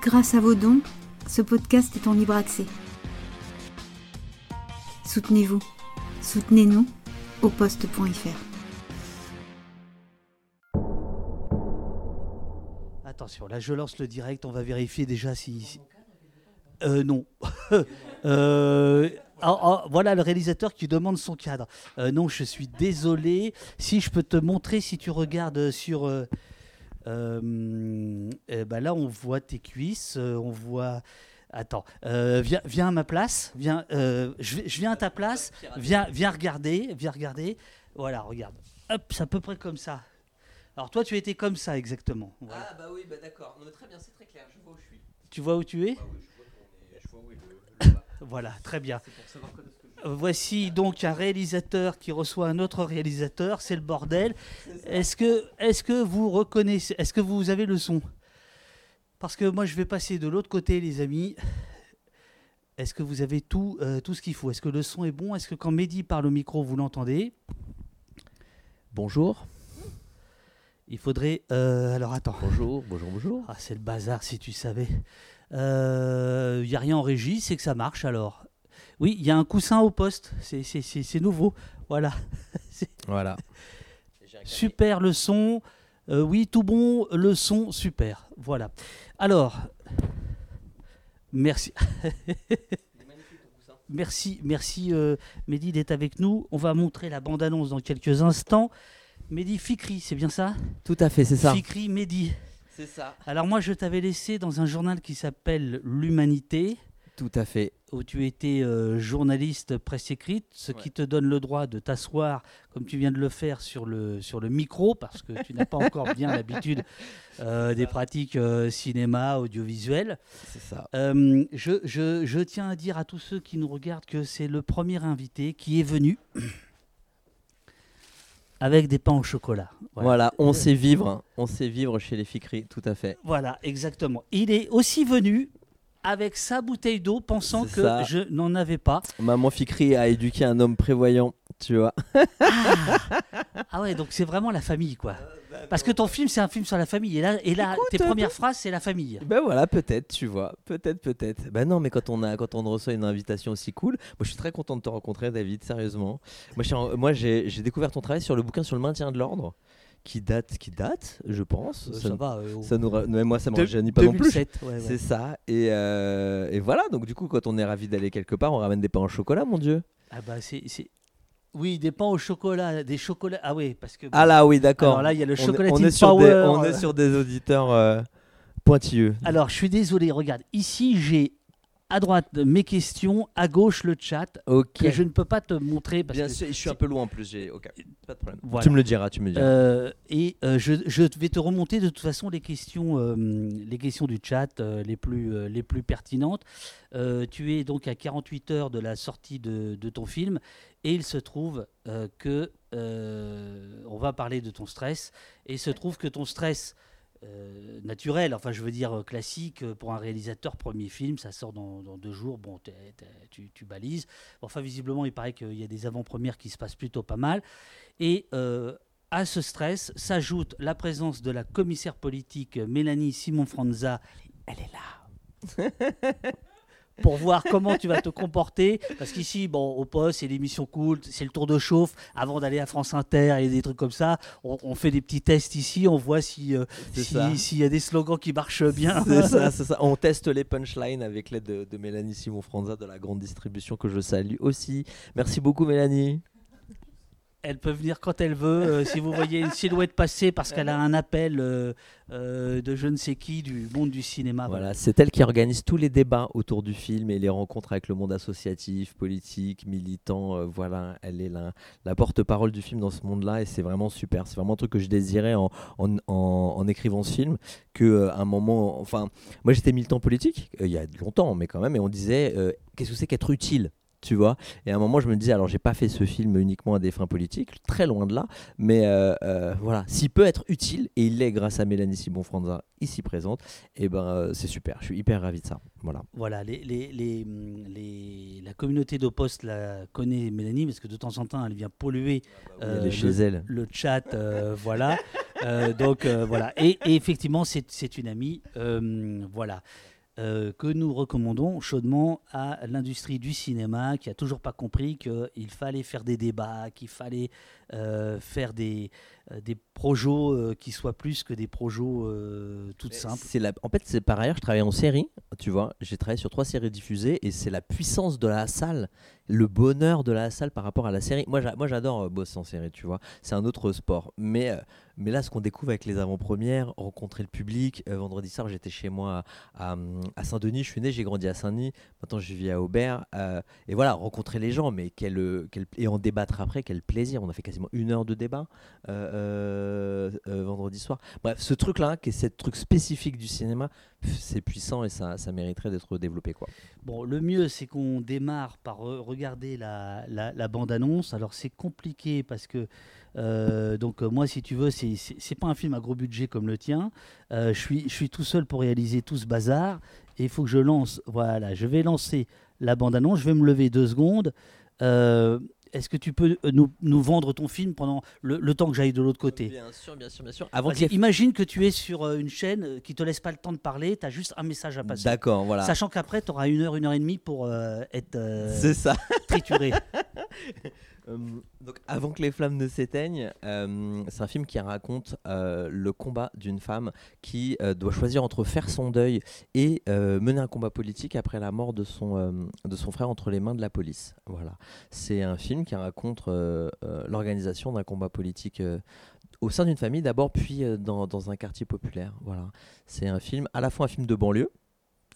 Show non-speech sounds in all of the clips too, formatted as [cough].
Grâce à vos dons, ce podcast est en libre accès. Soutenez-vous. Soutenez-nous au poste.fr. Attention, là je lance le direct, on va vérifier déjà si... Euh, non. [laughs] Euh, ah, ah, voilà le réalisateur qui demande son cadre. Euh, non, je suis désolé. Si je peux te montrer, si tu regardes sur... euh, euh, ben là, on voit tes cuisses, euh, on voit... Attends, euh, viens, viens à ma place, viens, euh, je, viens à ta place, viens, viens regarder, viens regarder. Voilà, regarde. Hop, c'est à peu près comme ça. Alors toi, tu étais comme ça exactement. Voilà. Ah bah oui, bah d'accord. Très bien, c'est très clair, je vois où je suis. Tu vois où tu es? Ah oui, je vois qu'on est, je vois où est le, le [laughs] bas. Voilà, très bien. C'est pour savoir que Voici donc un réalisateur qui reçoit un autre réalisateur, c'est le bordel. Est-ce que, est que vous reconnaissez, est-ce que vous avez le son? Parce que moi je vais passer de l'autre côté les amis. Est-ce que vous avez tout, euh, tout ce qu'il faut? Est-ce que le son est bon? Est-ce que quand Mehdi parle au micro vous l'entendez? Bonjour. Il faudrait... euh, alors attends. Bonjour, bonjour, bonjour. Ah, c'est le bazar si tu savais. Il n'y a rien en régie, c'est que ça marche alors. Oui, il y a un coussin au poste, c'est- nouveau. Voilà. [laughs] Voilà. Super le son. Euh, oui, tout bon, le son, super. Voilà. Alors, merci. [laughs] merci, merci euh, Mehdi d'être avec nous. On va montrer la bande-annonce dans quelques instants. Mehdi Fikri, c'est bien ça? Tout à fait, c'est ça. Fikri Mehdi. C'est ça. Alors moi, je t'avais laissé dans un journal qui s'appelle L'Humanité, Tout à fait. où tu étais euh, journaliste presse écrite, ce qui te donne le droit de t'asseoir, comme tu viens de le faire, sur le, sur le micro, parce que tu n'as pas [laughs] encore bien l'habitude euh, des pratiques euh, cinéma, audiovisuel. C'est ça. Je, je- je tiens à dire à tous ceux qui nous regardent que c'est le premier invité qui est venu [clears throat] avec des pains au chocolat. Voilà. Voilà, on sait vivre. On sait vivre chez les Ficri, tout à fait. Voilà, exactement. Il est aussi venu avec sa bouteille d'eau, pensant que ça. je n'en avais pas. Maman Ficri a éduqué un homme prévoyant, tu vois. Ah ouais, donc c'est vraiment la famille, quoi. Parce que ton film, c'est un film sur la famille. Et là, et là Écoute, tes euh, premières phrases, c'est la famille. Ben voilà, peut-être, tu vois. Peut-être, peut-être. Ben non, mais quand on, a, quand on reçoit une invitation aussi cool, moi je suis très content de te rencontrer, David, sérieusement. Moi, j'ai découvert ton travail sur le bouquin sur le maintien de l'ordre, qui date, qui date, je pense. Euh, Ça- ça va. euh, Ça nous, même moi, ça me rajeunit pas non plus. 2007, ouais, ouais. C'est ça. Et, euh, et voilà, donc du coup, quand on est ravi d'aller quelque part, on ramène des pains au chocolat, mon Dieu. Ah bah c'est... Oui, des pains au chocolat, des chocolats. Ah oui, parce que... Ah là, oui, d'accord. Alors là, il y a le On chocolatine on est, sur power. des, on est sur des auditeurs euh, pointilleux. Alors, je suis désolé, regarde. Ici, j'ai à droite mes questions, à gauche le chat, Ok. que je ne peux pas te montrer. Parce Bien que sûr, je suis un peu loin en plus. J'ai... ok, Pas de problème. Voilà. Tu me le diras, tu me le diras. Euh, et euh, je, je vais te remonter de toute façon les questions, euh, les questions du chat euh, les, plus, euh, les plus pertinentes. Euh, tu es donc à 48 heures de la sortie de, de ton film et il se trouve euh, que euh, on va parler de ton stress et il se trouve que ton stress euh, naturel, enfin je veux dire euh, classique euh, pour un réalisateur premier film, ça sort dans, deux jours, bon tu, balises. Enfin visiblement il paraît qu'il y a des avant-premières qui se passent plutôt pas mal et à ce stress s'ajoute la présence de la commissaire politique Mélanie Simon-Franza. Elle est là. [laughs] Pour voir comment tu vas te comporter. Parce qu'ici, bon, au poste, c'est l'émission cool, c'est le tour de chauffe. Avant d'aller à France Inter et des trucs comme ça, on, on fait des petits tests ici, on voit si, euh, si- s'il y a des slogans qui marchent bien. C'est ça, c'est ça. On teste les punchlines avec l'aide de, de Mélanie Simon-Franza de la grande distribution que je salue aussi. Merci beaucoup, Mélanie. Elle peut venir quand elle veut. euh, si vous voyez une silhouette passer parce qu'elle a un appel euh, euh, de je ne sais qui du monde du cinéma. Voilà, c'est elle qui organise tous les débats autour du film et les rencontres avec le monde associatif, politique, militant. voilà, elle est la, la porte-parole du film dans ce monde-là et c'est vraiment super. C'est vraiment un truc que je désirais en, en, en- écrivant ce film. Que un moment, enfin, moi j'étais militant politique il y a longtemps, mais quand même, et on disait qu'est-ce que c'est qu'être utile? Tu vois. Et à un moment, je me disais, alors j'ai pas fait ce film uniquement à des fins politiques, très loin de là, mais euh, euh, voilà, s'il peut être utile, et il l'est grâce à Mélanie Sibon-Franza ici présente, et eh ben euh, c'est super, je suis hyper ravi de ça. Voilà. Voilà, les, les, les, les la communauté d'Opost la connaît Mélanie, parce que de temps en temps, elle vient polluer le, chez elle. le chat, [laughs] voilà. donc voilà, et, et effectivement, c'est une amie, voilà. Euh, que nous recommandons chaudement à l'industrie du cinéma qui a toujours pas compris qu'il fallait faire des débats, qu'il fallait faire des, euh, des projets qui soient plus que des projets toutes simples. La... En fait, c'est par ailleurs, je travaille en série, tu vois, j'ai travaillé sur trois séries diffusées et c'est la puissance de la salle, le bonheur de la salle par rapport à la série. Moi, j'adore bosser en série, tu vois, c'est un autre sport. Mais mais là, ce qu'on découvre avec les avant-premières, rencontrer le public. Euh, vendredi soir, j'étais chez moi à, Saint-Denis. Je suis né, j'ai grandi à Saint-Denis. Maintenant, je vis à Aubert. Euh, et voilà, rencontrer les gens, mais quel, euh, quel, et en débattre après, quel plaisir. On a fait quasiment une heure de débat vendredi soir. Bref, ce truc-là, qui est ce truc spécifique du cinéma, c'est puissant et ça, mériterait d'être développé. Quoi. Bon, le mieux, c'est qu'on démarre par regarder la, bande-annonce. Alors, c'est compliqué parce que euh, donc euh, moi, si tu veux, c'est pas un film à gros budget comme le tien. Euh, je suis tout seul pour réaliser tout ce bazar et il faut que je lance. Voilà, je vais lancer la bande annonce. Je vais me lever deux secondes. Est-ce que tu peux nous, nous, vendre ton film pendant le, temps que j'aille de l'autre côté? Bien sûr, bien sûr, bien sûr. Avant Imagine que tu es sur une chaîne qui te laisse pas le temps de parler, tu as juste un message à passer. D'accord, voilà. Sachant qu'après, tu auras une heure, une heure et demie pour être C'est ça. trituré. [laughs] Euh, donc, avant que les flammes ne s'éteignent, euh, c'est un film qui raconte euh, le combat d'une femme qui doit choisir entre faire son deuil et mener un combat politique après la mort de son, de son frère entre les mains de la police. Voilà. C'est un film qui raconte l'organisation d'un combat politique au sein d'une famille d'abord, puis dans, dans, un quartier populaire. Voilà. C'est un film, à la fois un film de banlieue,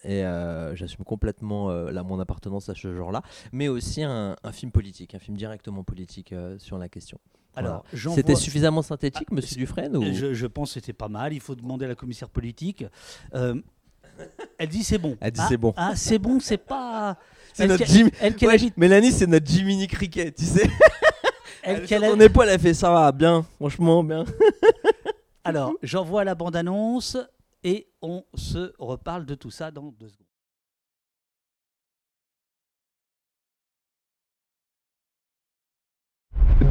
et euh, j'assume complètement euh, mon appartenance à ce genre-là, mais aussi un, film politique, un film directement politique euh, sur la question. Alors, c'était suffisamment synthétique, ah, Monsieur Dufresne ou... je, pense que c'était pas mal. Il faut demander à la commissaire politique. elle dit c'est bon. Elle dit c'est bon. Ah, ah c'est bon, c'est pas. C'est notre Jim... Mélanie, c'est notre Jiminy Cricket, tu sais. elle, [laughs] elle, elle... épaule, elle fait ça va bien, franchement bien. Alors, j'envoie la bande-annonce et on se reparle de tout ça dans deux secondes.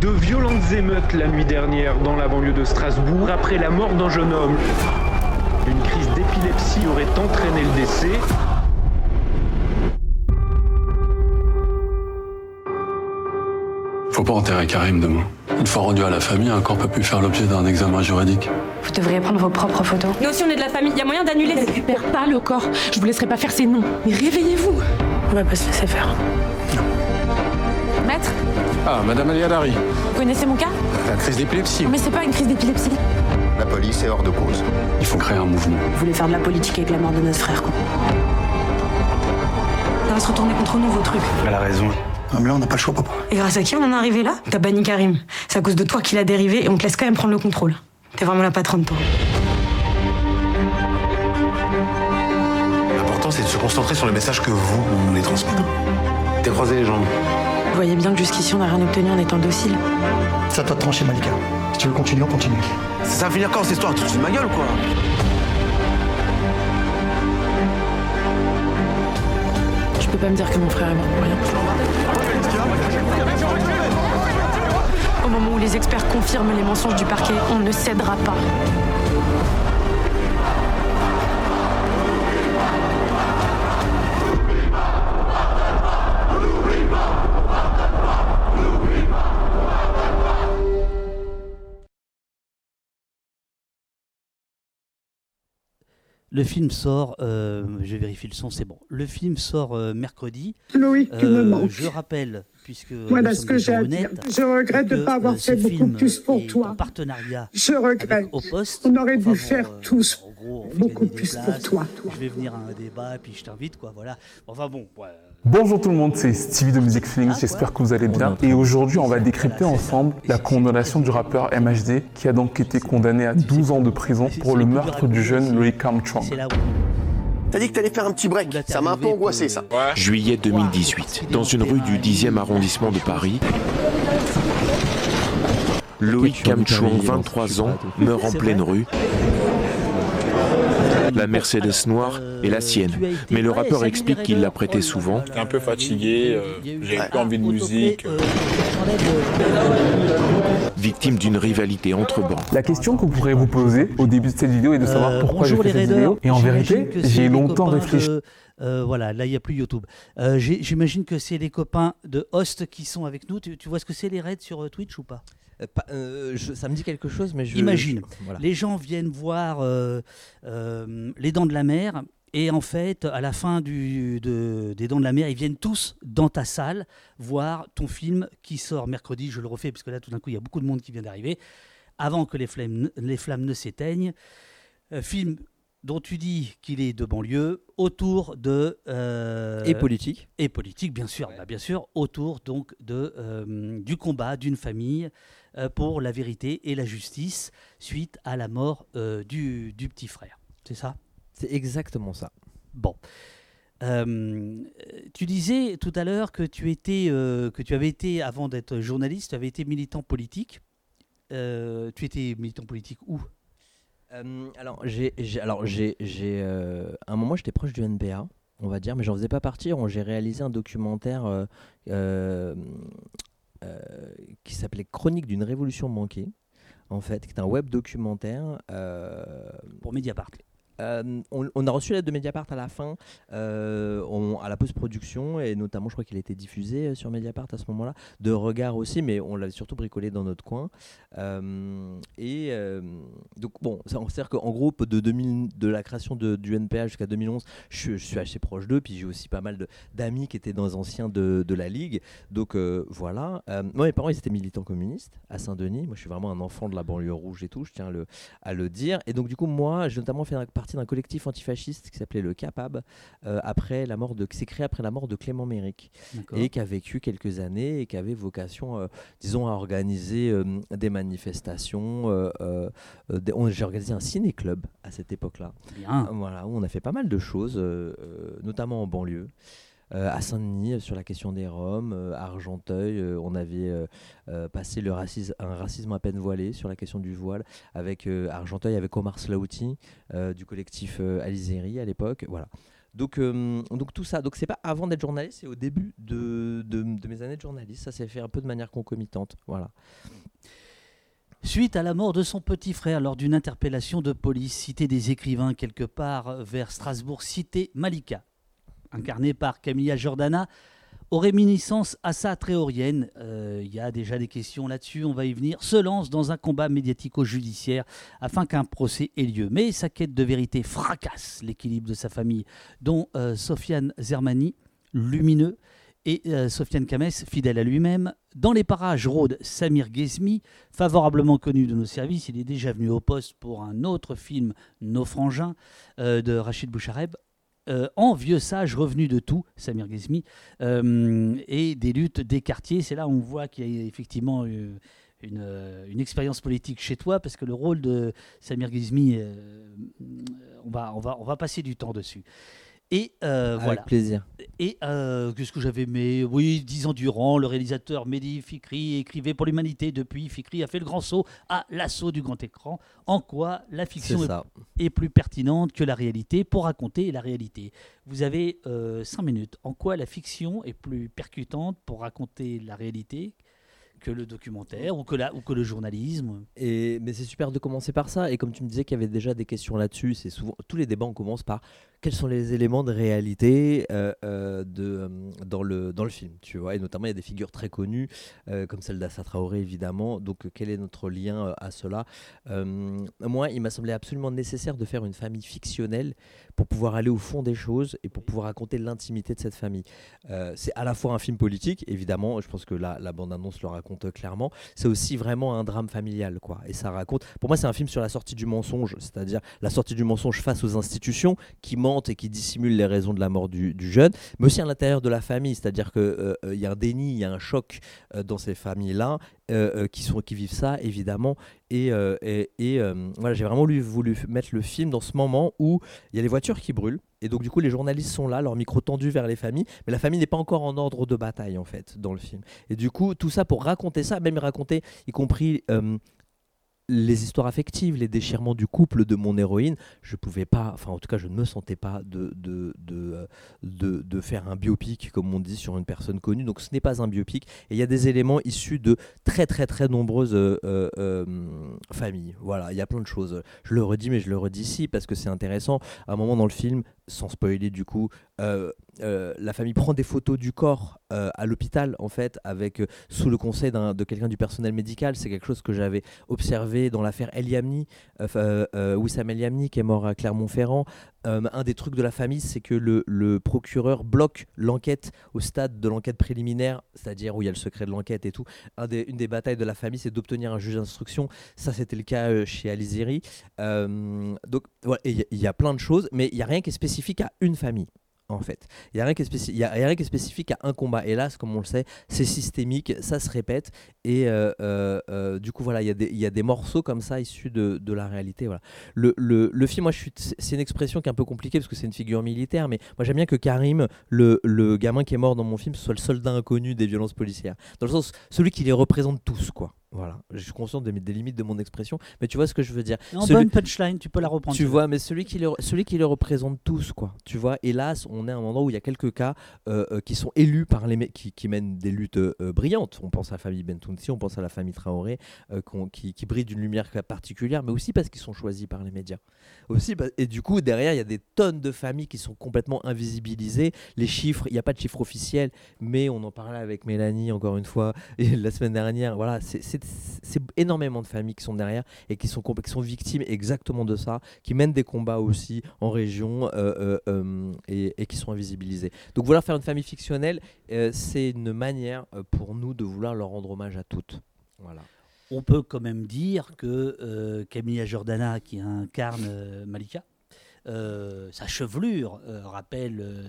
De violentes émeutes la nuit dernière dans la banlieue de Strasbourg après la mort d'un jeune homme. Une crise d'épilepsie aurait entraîné le décès. Faut pas enterrer Karim demain. Une fois rendu à la famille, un corps peut plus faire l'objet d'un examen juridique. Vous devriez prendre vos propres photos. Nous aussi, on est de la famille. Il y a moyen d'annuler. Ne récupère pas le corps. Je vous laisserai pas faire ces noms. Mais réveillez-vous. On va pas se laisser faire. Maître Ah, Madame Aliadari. Vous connaissez mon cas La crise d'épilepsie. Mais c'est pas une crise d'épilepsie. La police est hors de cause. Il faut créer un mouvement. Vous voulez faire de la politique avec la mort de notre frère, quoi. Ça va se retourner contre nous, vos trucs. Elle a raison. Non, mais là, on n'a pas le choix, papa. Et grâce à qui on en est arrivé là? T'as banni Karim. C'est à cause de toi qu'il a dérivé et on te laisse quand même prendre le contrôle. T'es vraiment la patronne, toi. L'important, c'est de se concentrer sur le message que vous, vous voulez transmettre. T'es croisé les jambes. Vous voyez bien que jusqu'ici, on n'a rien obtenu en étant docile. Ça toi de trancher, Malika. Si tu veux continuer, on continue. Ça va finir quand cette histoire? Tu te de ma gueule, quoi? Peux pas me dire que mon frère est mort rien. Au moment où les experts confirment les mensonges du parquet, on ne cédera pas. Le film sort, euh, je vérifie le son, c'est bon. Le film sort euh, mercredi. Loïc euh, me Je rappelle, puisque voilà ce que j'ai à dire. Je regrette de ne pas avoir fait beaucoup plus pour toi. En partenariat. Je regrette. Au poste. On aurait dû faire tous beaucoup plus pour toi, Je vais venir à un débat et puis je t'invite, quoi. Voilà. Enfin bon. Bonjour tout le monde, c'est Stevie de Music Feelings, ah, j'espère que vous allez bien. Et aujourd'hui, on va décrypter ensemble la condamnation du rappeur MHD, qui a donc été condamné à 12 ans de prison pour le meurtre du jeune Loïc Armstrong. T'as dit que t'allais faire un petit break. Ça m'a un peu angoissé, ça. Juillet 2018, dans une rue du 10e arrondissement de Paris, Loïc Kamchouang, 23 ans, meurt en pleine rue. La Mercedes noire est la sienne, mais le rappeur explique qu'il l'a prêtée souvent. J'étais un peu fatigué, euh, j'avais pas envie de musique. Victime d'une rivalité entre bancs. La question que vous pourrez vous poser au début de cette vidéo est de savoir pourquoi j'ai fait cette vidéo. Et en vérité, j'ai longtemps réfléchi. Euh, voilà, là il n'y a plus YouTube. Euh, J'imagine que c'est les copains de Host qui sont avec nous. Tu, tu vois ce que c'est les raids sur Twitch ou pas? Euh, pas, euh, je, ça me dit quelque chose, mais je. Imagine, je, voilà. les gens viennent voir euh, Les Dents de la Mer, et en fait, à la fin du, de, des Dents de la Mer, ils viennent tous dans ta salle voir ton film qui sort mercredi. Je le refais, parce que là, tout d'un coup, il y a beaucoup de monde qui vient d'arriver, avant que les, flammes, les flammes ne s'éteignent. film dont tu dis qu'il est de banlieue, autour de euh, et politique et politique bien sûr, ouais. bah, bien sûr, autour donc de euh, du combat d'une famille euh, pour la vérité et la justice suite à la mort du, du, petit frère. C'est ça? C'est exactement ça. Bon. tu disais tout à l'heure que tu étais que tu avais été avant d'être journaliste, tu avais été militant politique. tu étais militant politique où? Euh, alors, j'ai, alors j'ai, euh, un moment, j'étais proche du NPA, on va dire, mais j'en faisais pas partie. J'ai réalisé un documentaire euh, euh, qui s'appelait Chronique d'une révolution manquée, en fait, qui est un web documentaire pour Mediapart. Euh, on, a reçu l'aide de Mediapart à la fin, euh, à la post-production, et notamment, je crois qu'il a été diffusé sur Mediapart à ce moment-là, de regard aussi, mais on l'avait surtout bricolé dans notre coin. Euh, et donc, bon, c'est-à-dire qu'en gros, de, 2000, de la création de, du NPA jusqu'à 2011, je, je, suis assez proche d'eux, puis j'ai aussi pas mal d'amis qui étaient dans les anciens de, la Ligue. Donc, voilà. moi, mes parents, ils étaient militants communistes à Saint-Denis. Moi, je suis vraiment un enfant de la banlieue rouge et tout, je tiens à le, à le dire. Et donc, du coup, moi, j'ai notamment fait partie d'un collectif antifasciste qui s'appelait le CAPAB, euh, après la mort de, qui s'est créé après la mort de Clément Méric et qui a vécu quelques années et qui avait vocation, euh, disons, à organiser euh, des manifestations. J'ai organisé un ciné-club à cette époque-là. Voilà, où on a fait pas mal de choses, notamment en banlieue. Euh, à Saint-Denis sur la question des Roms, euh, à Argenteuil, euh, on avait passé le racisme, un racisme à peine voilé sur la question du voile avec Argenteuil, avec Omar Slaouti du collectif Alizeri à l'époque. Voilà. Donc, donc tout ça, donc c'est pas avant d'être journaliste, c'est au début de, de, de, mes années de journaliste. Ça s'est fait un peu de manière concomitante. Voilà. Suite à la mort de son petit frère lors d'une interpellation de police, cité des écrivains quelque part vers Strasbourg, cité Malika, incarné par Camilla Jordana, aux réminiscences assa-tréoriennes, il euh, y a déjà des questions là-dessus, on va y venir, se lance dans un combat médiatico-judiciaire afin qu'un procès ait lieu. Mais sa quête de vérité fracasse l'équilibre de sa famille, dont euh, Sofiane Zermani, lumineux, et euh, Sofiane Kames, fidèle à lui-même. Dans les parages rôde Samir Ghezmi, favorablement connu de nos services. Il est déjà venu au poste pour un autre film, Nos Frangins, de Rachid Bouchareb. Euh, en vieux sage revenu de tout, Samir Ghezmi, euh, et des luttes des quartiers. C'est là où on voit qu'il y a effectivement une, une, expérience politique chez toi, parce que le rôle de Samir euh, va, on, va, on va passer du temps dessus. Et euh, Avec voilà. plaisir. Et euh, qu'est-ce que j'avais aimé? Oui, dix ans durant, le réalisateur Mehdi Fikri écrivait pour l'humanité. Depuis, Fikri a fait le grand saut à l'assaut du grand écran. En quoi la fiction est, est, plus pertinente que la réalité? Pour raconter la réalité Vous avez euh, cinq minutes. En quoi la fiction est plus percutante pour raconter la réalité que le documentaire ou que, la, ou que le journalisme? Et, mais c'est super de commencer par ça. Et comme tu me disais qu'il y avait déjà des questions là-dessus, c'est souvent tous les débats on commence par quels sont les éléments de réalité euh, euh, de, euh, dans, le, dans le film, tu vois. Et notamment, il y a des figures très connues, comme celle d'Assa Traoré, évidemment. Donc, quel est notre lien à cela Moi, il m'a semblé absolument nécessaire de faire une famille fictionnelle pour pouvoir aller au fond des choses et pour pouvoir raconter l'intimité de cette famille. c'est à la fois un film politique, évidemment, je pense que la, la bande-annonce le raconte clairement. C'est aussi vraiment un drame familial, quoi. Et ça raconte. Pour moi, c'est un film sur la sortie du mensonge, c'est-à-dire la sortie du mensonge face aux institutions qui mentent et qui dissimule les raisons de la mort du, jeune, mais aussi à l'intérieur de la famille, c'est-à-dire qu'il il y a un déni, il y a un choc dans ces familles-là qui, sont, qui vivent ça, évidemment. Et, voilà, j'ai vraiment voulu mettre le film dans ce moment où il y a les voitures qui brûlent. Et donc, du coup, les journalistes sont là, leur micro tendu vers les familles, mais la famille n'est pas encore en ordre de bataille, en fait, dans le film. Et du coup, tout ça pour raconter ça, même raconter, y compris les histoires affectives, les déchirements du couple de mon héroïne, je pouvais pas, enfin en tout cas je ne me sentais pas de, de, de, de, faire un biopic comme on dit sur une personne connue, donc ce n'est pas un biopic, et il y a des éléments issus de très très très nombreuses euh, euh, euh, familles, voilà, il y a plein de choses, je le redis mais je le redis ici parce que c'est intéressant, à un moment dans le film, sans spoiler du coup, la famille prend des photos du corps à l'hôpital en fait, avec sous le conseil de quelqu'un du personnel médical, c'est quelque chose que j'avais observé dans l'affaire El Yamni, euh, euh, Wissam El Yamni qui est mort à Clermont-Ferrand. Euh, un des trucs de la famille, c'est que le, procureur bloque l'enquête au stade de l'enquête préliminaire, c'est-à-dire où il y a le secret de l'enquête et tout. une des batailles de la famille, c'est d'obtenir un juge d'instruction. Ça, c'était le cas chez Aliziri. donc, il y, a plein de choses, mais il n'y a rien qui est spécifique à une famille en fait. Il n'y a, rien qui est a, rien qui est spécifique à un combat. Hélas, comme on le sait, c'est systémique, ça se répète. Et euh, euh, euh, du coup, voilà, il y, a des morceaux comme ça issus de, la réalité. Voilà. Le film, moi, c'est une expression qui est un peu compliquée parce que c'est une figure militaire, mais moi, j'aime bien que Karim, le, le, gamin qui est mort dans mon film, soit le soldat inconnu des violences policières. Dans le sens, celui qui les représente tous, quoi. Voilà, je suis conscient des, des, limites de mon expression, mais tu vois ce que je veux dire. En bonne punchline, tu peux la reprendre. Tu vois, mais celui qui, les, celui qui les représente tous, quoi. Tu vois, hélas, on est à un endroit où il y a quelques cas euh, euh, qui sont élus par les qui, qui mènent des luttes euh, brillantes. On pense à la famille Bentounsi, on pense à la famille Traoré, qui, qui brille d'une lumière particulière, mais aussi parce qu'ils sont choisis par les médias. Aussi, et du coup, derrière, il y a des tonnes de familles qui sont complètement invisibilisées. Les chiffres, il n'y a pas de chiffres officiels, mais on en parlait avec Mélanie encore une fois et [laughs] la semaine dernière. Voilà, c'est c'est énormément de familles qui sont derrière et qui sont, qui sont victimes exactement de ça, qui mènent des combats aussi en région euh, euh, euh, et, qui sont invisibilisés. Donc vouloir faire une famille fictionnelle, c'est une manière pour nous de vouloir leur rendre hommage à toutes. Voilà. On peut quand même dire que Camilla Jordana, qui incarne Malika, sa chevelure rappelle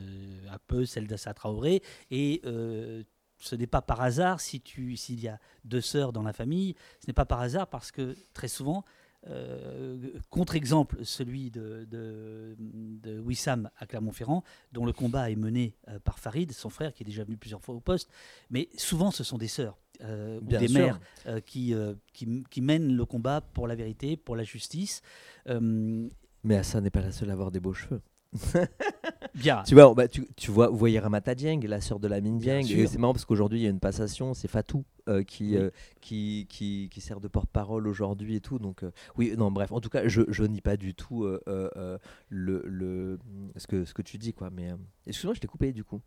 un peu celle d'Assa Traoré et ce n'est pas par hasard si tu s'il y a deux sœurs dans la famille, ce n'est pas par hasard parce que très souvent, euh, contre-exemple, celui de, de, Wissam à Clermont-Ferrand, dont le combat est mené euh, par Farid, son frère, qui est déjà venu plusieurs fois au poste. Mais souvent, ce sont des sœurs euh, ou des mères qui, qui, qui, mènent le combat pour la vérité, pour la justice. Mais Assa n'est pas la seule à avoir des beaux cheveux. [laughs] Bien. Tu vois, bah, tu, tu, vois, vous voyez Ramata Dieng, la sœur de la Mine Dieng. C'est marrant parce qu'aujourd'hui, il y a une passation, c'est Fatou euh, qui, euh, qui, qui, qui, sert de porte-parole aujourd'hui et tout. Donc, euh, oui, non, bref, en tout cas, je, je nie pas du tout le, le, ce, que, ce que tu dis, quoi. Mais excuse-moi, je t'ai coupé du coup.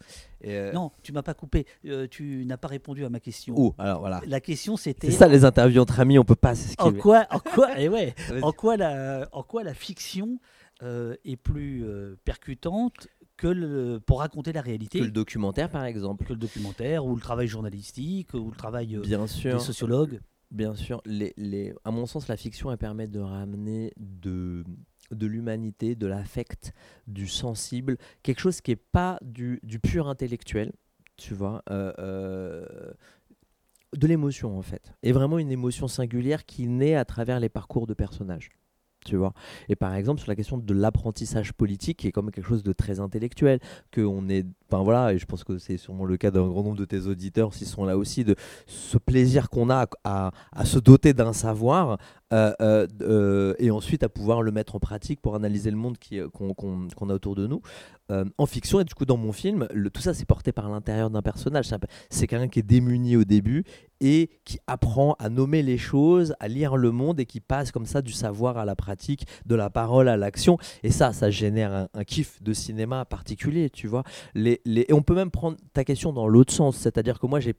non, tu m'as pas coupé. tu n'as pas répondu à ma question. Oh, alors voilà. La question, c'était. C'est ça, les interviews entre amis, on peut pas En quoi, en quoi, et [laughs] eh ouais, en quoi la, en quoi la fiction euh, est plus euh, percutante que le, pour raconter la réalité. Que le documentaire, par exemple. Que le documentaire, ou le travail journalistique, ou le travail euh, Bien sûr. des sociologues. Bien sûr. Les, les, à mon sens, la fiction, elle permet de ramener de, de l'humanité, de l'affect, du sensible, quelque chose qui n'est pas du, du, pur intellectuel, tu vois. de l'émotion, en fait. Et vraiment une émotion singulière qui naît à travers les parcours de personnages Et par exemple, sur la question de l'apprentissage politique, qui est même quelque chose de très intellectuel, que on est, enfin voilà, et je pense que c'est sûrement le cas d'un grand nombre de tes auditeurs, s'ils sont là aussi, de ce plaisir qu'on a à, se doter d'un savoir, euh, euh, euh, et ensuite à pouvoir le mettre en pratique pour analyser le monde qu'on a autour de nous. en fiction, et du coup dans mon film, tout ça c'est porté par l'intérieur d'un personnage. C'est quelqu'un qui est démuni au début et qui apprend à nommer les choses, à lire le monde et qui passe comme ça du savoir à la pratique, de la parole à l'action. Et ça, ça génère un, kiff de cinéma particulier, tu vois. Les... Et on peut même prendre ta question dans l'autre sens, c'est-à-dire que moi j'ai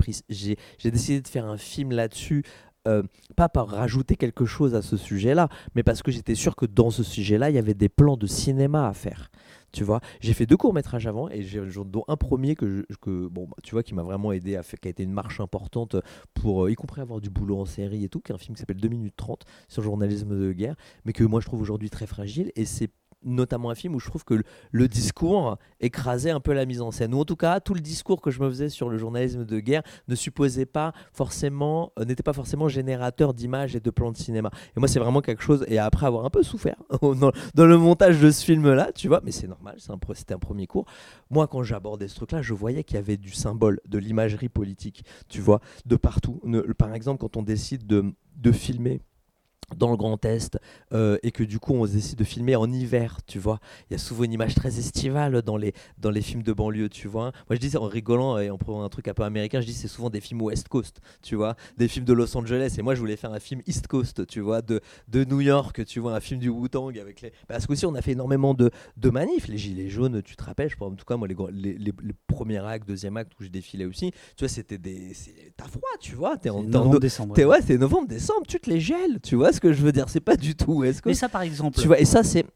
décidé de faire un film là-dessus euh, pas par rajouter quelque chose à ce sujet-là, mais parce que j'étais sûr que dans ce sujet-là, il y avait des plans de cinéma à faire. Tu vois, j'ai fait deux courts métrages avant et j'ai dont un premier que, que bon, bah, tu vois, qui m'a vraiment aidé à faire, qui a été une marche importante pour, euh, y compris avoir du boulot en série et tout, qui est un film qui s'appelle 2 minutes 30 sur le journalisme de guerre, mais que moi je trouve aujourd'hui très fragile. Et c'est notamment un film où je trouve que le, discours écrasait un peu la mise en scène. Ou en tout cas, tout le discours que je me faisais sur le journalisme de guerre ne supposait pas forcément, euh, n'était pas forcément générateur d'images et de plans de cinéma. Et moi, c'est vraiment quelque chose. Et après avoir un peu souffert [laughs] dans, dans le montage de ce film-là, tu vois, mais c'est normal, c'était un, un premier cours. Moi, quand j'abordais ce truc-là, je voyais qu'il y avait du symbole, de l'imagerie politique, tu vois, de partout. par exemple, quand on décide de, de filmer dans le Grand Est euh, et que du coup on décide de filmer en hiver, tu vois. Il y a souvent une image très estivale dans les, dans les films de banlieue, tu vois. Moi je dis en rigolant et en prenant un truc un peu américain, je dis c'est souvent des films West Coast, tu vois, des films de Los Angeles et moi je voulais faire un film East Coast, tu vois, de, de New York, tu vois, un film du Wu-Tang avec les... Parce qu'aussi on a fait énormément de, de manifs, les gilets jaunes, tu te rappelles, je en tout cas moi les, les, les, premiers actes, deuxième acte où je défilais aussi, tu vois, c'était des... T'as froid, tu vois, t'es en novembre-décembre. Ouais, c'est novembre-décembre, tu te les gèles, tu vois ce que je veux dire, c'est pas du tout. Est-ce que Mais ça, par exemple. Tu vois, et ça, c'est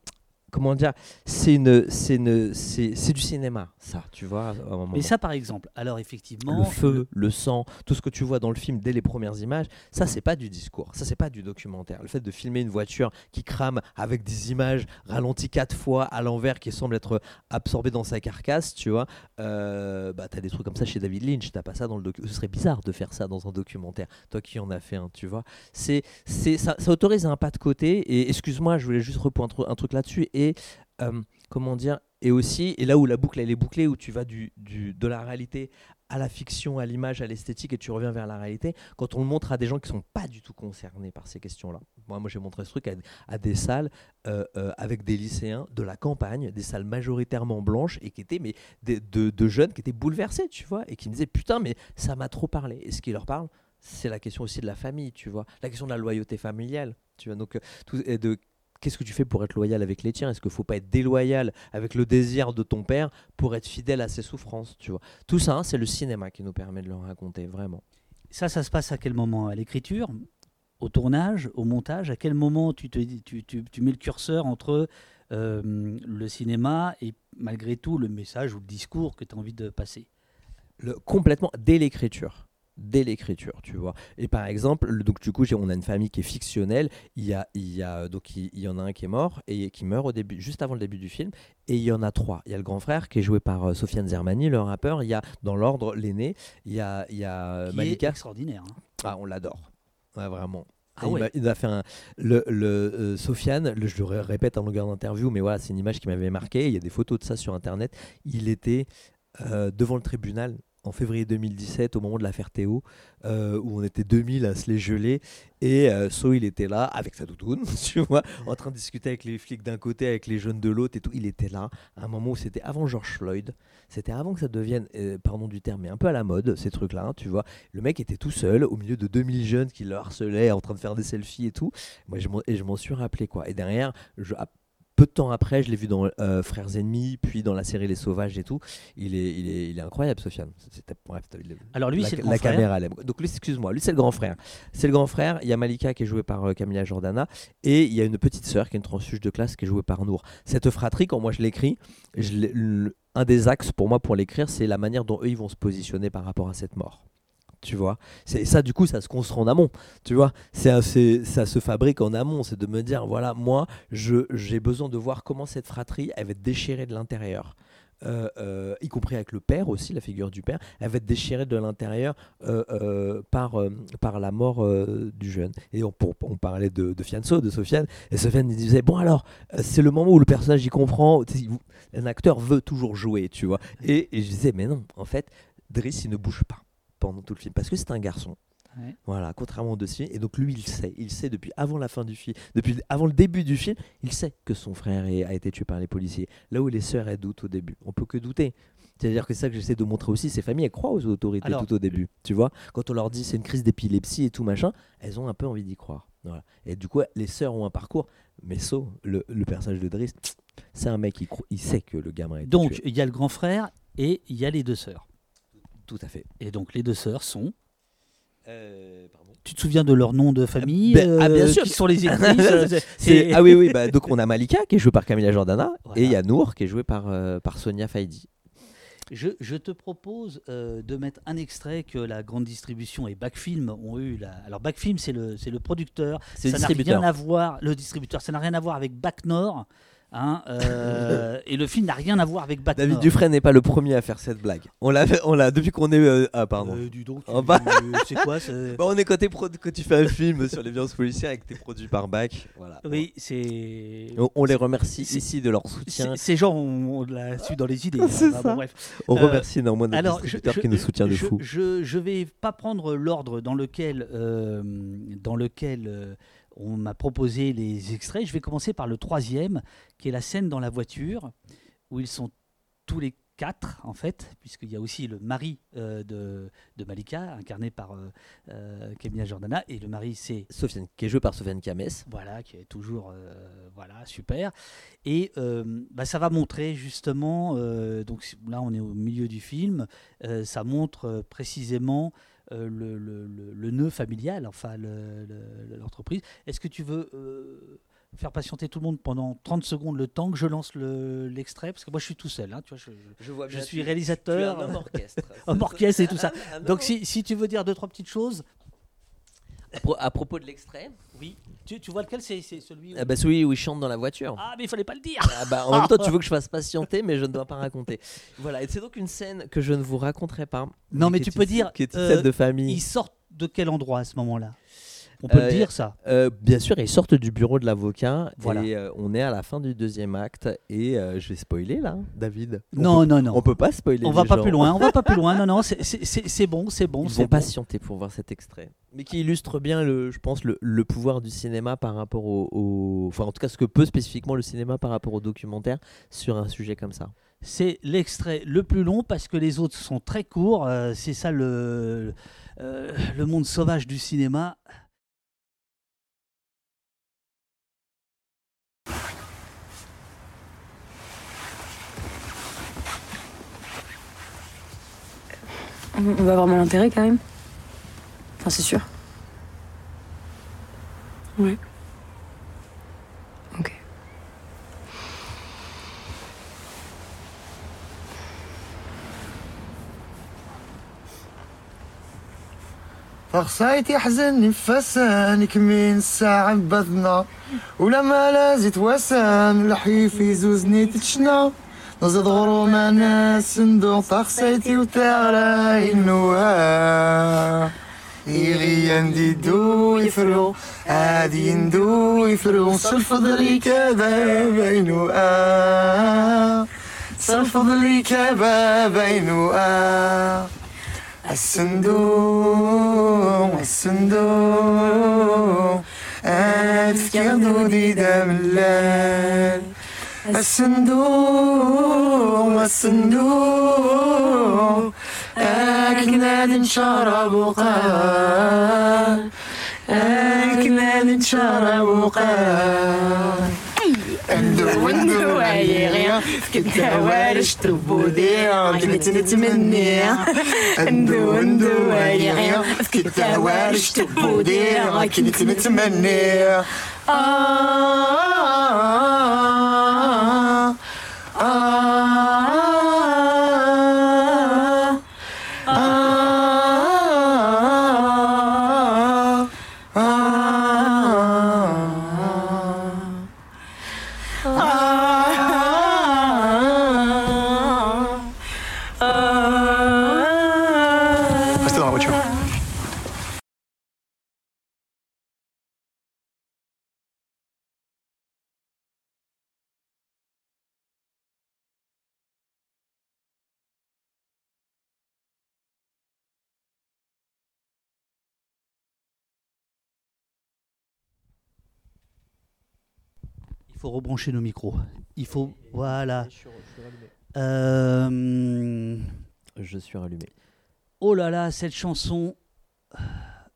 comment dire, c'est une, c'est une, c'est, du cinéma, ça, tu vois. À un. Mais ça, par exemple, alors effectivement, le feu, le sang, tout ce que tu vois dans le film dès les premières images, ça, c'est pas du discours, ça, c'est pas du documentaire. Le fait de filmer une voiture qui crame avec des images ralenties quatre fois à l'envers, qui semble être absorbée dans sa carcasse, tu vois, euh, bah, t'as des trucs comme ça chez David Lynch, t'as pas ça dans le documentaire. Ce serait bizarre de faire ça dans un documentaire. Toi qui en as fait un, tu vois, c'est, c'est, ça, ça autorise un pas de côté. Et excuse-moi, je voulais juste repoindre un truc là-dessus et euh, comment dire, et aussi, et là où la boucle elle est bouclée, où tu vas du, du de la réalité à la fiction, à l'image, à l'esthétique, et tu reviens vers la réalité, quand on le montre à des gens qui sont pas du tout concernés par ces questions-là. Moi, moi j'ai montré ce truc à, des salles euh, euh, avec des lycéens de la campagne, des salles majoritairement blanches, et qui étaient mais, de, de, jeunes qui étaient bouleversés, tu vois, et qui me disaient, putain, mais ça m'a trop parlé. Et ce qui leur parle, c'est la question aussi de la famille, tu vois, la question de la loyauté familiale, tu vois, donc tout, et de qu'est-ce que tu fais pour être loyal avec les tiens? Est-ce qu'il ne faut pas être déloyal avec le désir de ton père pour être fidèle à ses souffrances tu vois? Tout ça, c'est le cinéma qui nous permet de le raconter, vraiment. Ça, ça se passe à quel moment? À l'écriture? Au tournage? Au montage? À quel moment tu, te, tu, tu, tu mets le curseur entre euh, le cinéma et malgré tout le message ou le discours que tu as envie de passer? Le, Complètement, dès l'écriture dès l'écriture, tu vois. Et par exemple, donc du coup, on a une famille qui est fictionnelle. Il y a, il y a donc il, y en a un qui est mort et qui meurt au début, juste avant le début du film. Et il y en a trois. Il y a le grand frère qui est joué par euh, Sofiane Zermani, le rappeur. Il y a dans l'ordre l'aîné. Il y a, il y a Malika. extraordinaire. Hein. Ah, on l'adore. vraiment. Ah il, a fait un, le, le euh, Sofiane, je le répète en longueur d'interview, mais voilà, c'est une image qui m'avait marqué. Il y a des photos de ça sur internet. Il était euh, devant le tribunal en février 2017 au moment de l'affaire Théo, euh, où on était 2000 à se les geler. Et euh, So, il était là avec sa doudoune, [laughs] tu vois, en train de discuter avec les flics d'un côté, avec les jeunes de l'autre et tout. Il était là à un moment où c'était avant George Floyd. C'était avant que ça devienne, euh, pardon du terme, mais un peu à la mode, ces trucs-là, hein, tu vois. Le mec était tout seul au milieu de 2000 jeunes qui le harcelaient, en train de faire des selfies et tout. Moi, je m'en suis rappelé, quoi. Et derrière, je, peu de temps après, je l'ai vu dans euh, Frères Ennemis, puis dans la série Les Sauvages et tout. Il est, il est, il est incroyable, Sofiane. Bref, Alors lui, c'est le grand la frère. caméra. Donc lui, excuse-moi, lui c'est le grand frère. C'est le grand frère. Il y a Malika qui est jouée par euh, Camilla Jordana et il y a une petite sœur qui est une transfuge de classe qui est jouée par Nour. Cette fratrie, quand moi je l'écris, un des axes pour moi pour l'écrire, c'est la manière dont eux ils vont se positionner par rapport à cette mort tu vois. C'est ça, du coup, ça se construit en amont, tu vois. C'est ça se fabrique en amont, c'est de me dire, voilà, moi, j'ai besoin de voir comment cette fratrie, elle va être déchirée de l'intérieur. Euh, euh, y compris avec le père aussi, la figure du père, elle va être déchirée de l'intérieur euh, par, par la mort du jeune. Et on, on parlait de, de, Fianso, de Sofiane, et Sofiane disait, bon alors, c'est le moment où le personnage y comprend, un acteur veut toujours jouer, tu vois. Et, et je disais, mais non, en fait, Driss, il ne bouge pas pendant tout le film parce que c'est un garçon. Voilà, contrairement au dossier. Et donc lui, il sait, il sait depuis avant la fin du film, depuis avant le début du film, il sait que son frère a été tué par les policiers. Là où les sœurs elles doutent au début, on peut que douter. C'est-à-dire que c'est ça que j'essaie de montrer aussi. Ces familles, elles croient aux autorités tout au début. Tu vois, quand on leur dit c'est une crise d'épilepsie et tout machin, elles ont un peu envie d'y croire. Voilà. Et du coup, les sœurs ont un parcours. Mais So, le, personnage de Driss, c'est un mec qui il sait que le gamin est Donc il y a le grand frère et il y a les deux sœurs. Tout à fait. Et donc les deux sœurs sont. Euh, tu te souviens de leur nom de famille ben, ah, bien euh, sûr. Qui sont les [laughs] actrices Ah oui, oui. Bah, donc on a Malika qui est jouée par Camilla Jordana et il y a Nour qui est jouée par, euh, par Sonia Faidi. Je, je, te propose de mettre un extrait que la grande distribution et Backfilm ont eu. La... Alors Backfilm, c'est le, le producteur. C'est le distributeur. Rien à voir, le distributeur. Ça n'a rien à voir avec Back Nord Hein, euh, et le film n'a rien à voir avec Batman. David Dufresne n'est pas le premier à faire cette blague. On l'a, on l'a depuis qu'on est. Euh, ah pardon. Euh, du donc, Oh, bah. c'est [laughs] quoi Bah, on est côté pro que tu fais un film sur les violences policières et que t'es produit par Bac. Voilà. Oui, c'est. On, on les remercie ici de leur soutien. c'est- Ces gens, on, on l'a su dans les idées. [laughs] C'est Enfin, ça. bon, bref. On Euh, remercie énormément notre alors, distributeur je- qui nous je- soutient de je- fou. Je je vais pas prendre l'ordre dans lequel euh, dans lequel euh, on m'a proposé les extraits. Je vais commencer par le troisième, qui est la scène dans la voiture où ils sont tous les quatre en fait, puisqu'il y a aussi le mari euh, de, de Malika, incarné par euh, euh, Camilla Jordana, et le mari c'est Sofiane, qui est joué par Sofiane Kames. voilà, qui est toujours euh, voilà super. Et bah, ça va montrer justement, donc là on est au milieu du film, ça montre précisément euh, le, le- le- nœud familial, enfin le- le- l'entreprise. Est-ce que tu veux euh, faire patienter tout le monde pendant 30 secondes le temps que je lance le- l'extrait? Parce que moi je suis tout seul, hein, tu vois, je, Je vois je bien, suis réalisateur, tu es un homme orchestre. [laughs] homme orchestre et tout ça. [laughs] Donc si, si tu veux dire deux, trois petites choses, À pro- À propos de l'extrait, oui. Tu, tu vois lequel c'est celui où... ah bah celui où il chante dans la voiture. Ah mais il fallait pas le dire Ah bah, en même temps, tu veux que je fasse patienter, mais je ne dois pas raconter. [laughs] Voilà, et c'est donc une scène que je ne vous raconterai pas. Non, mais tu peux une- dire, Qui est une euh, scène de famille. Ils sortent de quel endroit à ce moment-là? On peut Euh, le dire ça Euh, bien sûr, ils sortent du bureau de l'avocat Voilà. et euh, on est à la fin du deuxième acte et euh, je vais spoiler là, David. On Non, peut- non, non. On peut pas spoiler. On va pas gens. plus loin, on va pas plus loin. Non, non, [laughs] c'est- bon, c'est bon. Ils c'est vont bon. patienter pour voir cet extrait, mais qui illustre bien, le, je pense, le, le pouvoir du cinéma par rapport au, au- enfin en tout cas ce que peut spécifiquement le cinéma par rapport au documentaire sur un sujet comme ça. C'est l'extrait le plus long parce que les autres sont très courts. euh, c'est ça le, euh, le monde sauvage du cinéma. On on va vraiment l'intérêt quand même. Enfin, c'est sûr. Ouais. Ok. فرصايتي يحزنني فسانك من الساعة بذنا ولما لازت وسان الحيف يزوزني تتشنا نزد غروم أنا صندوق فرصايتي وتعالى النوها يغي عندي دو يفرو عادي ندو يفرو. صرف ضلي كذا بينو آه صرف ضلي كذا بينو آه الصندوق الصندوق أتفكر دودي دام الليل. الصندوق الصندوق. أكلنا نشرب وقال أكلنا نشرب وقال أندو أندو عيغي كنت هوارش تبودي كنت نتمني أندو أندو عيغي كنت هوارش تبودي كنت نتمني آه. Faut rebrancher nos micros. Il faut. Voilà. Euh, Je suis rallumé. Oh là là, cette chanson,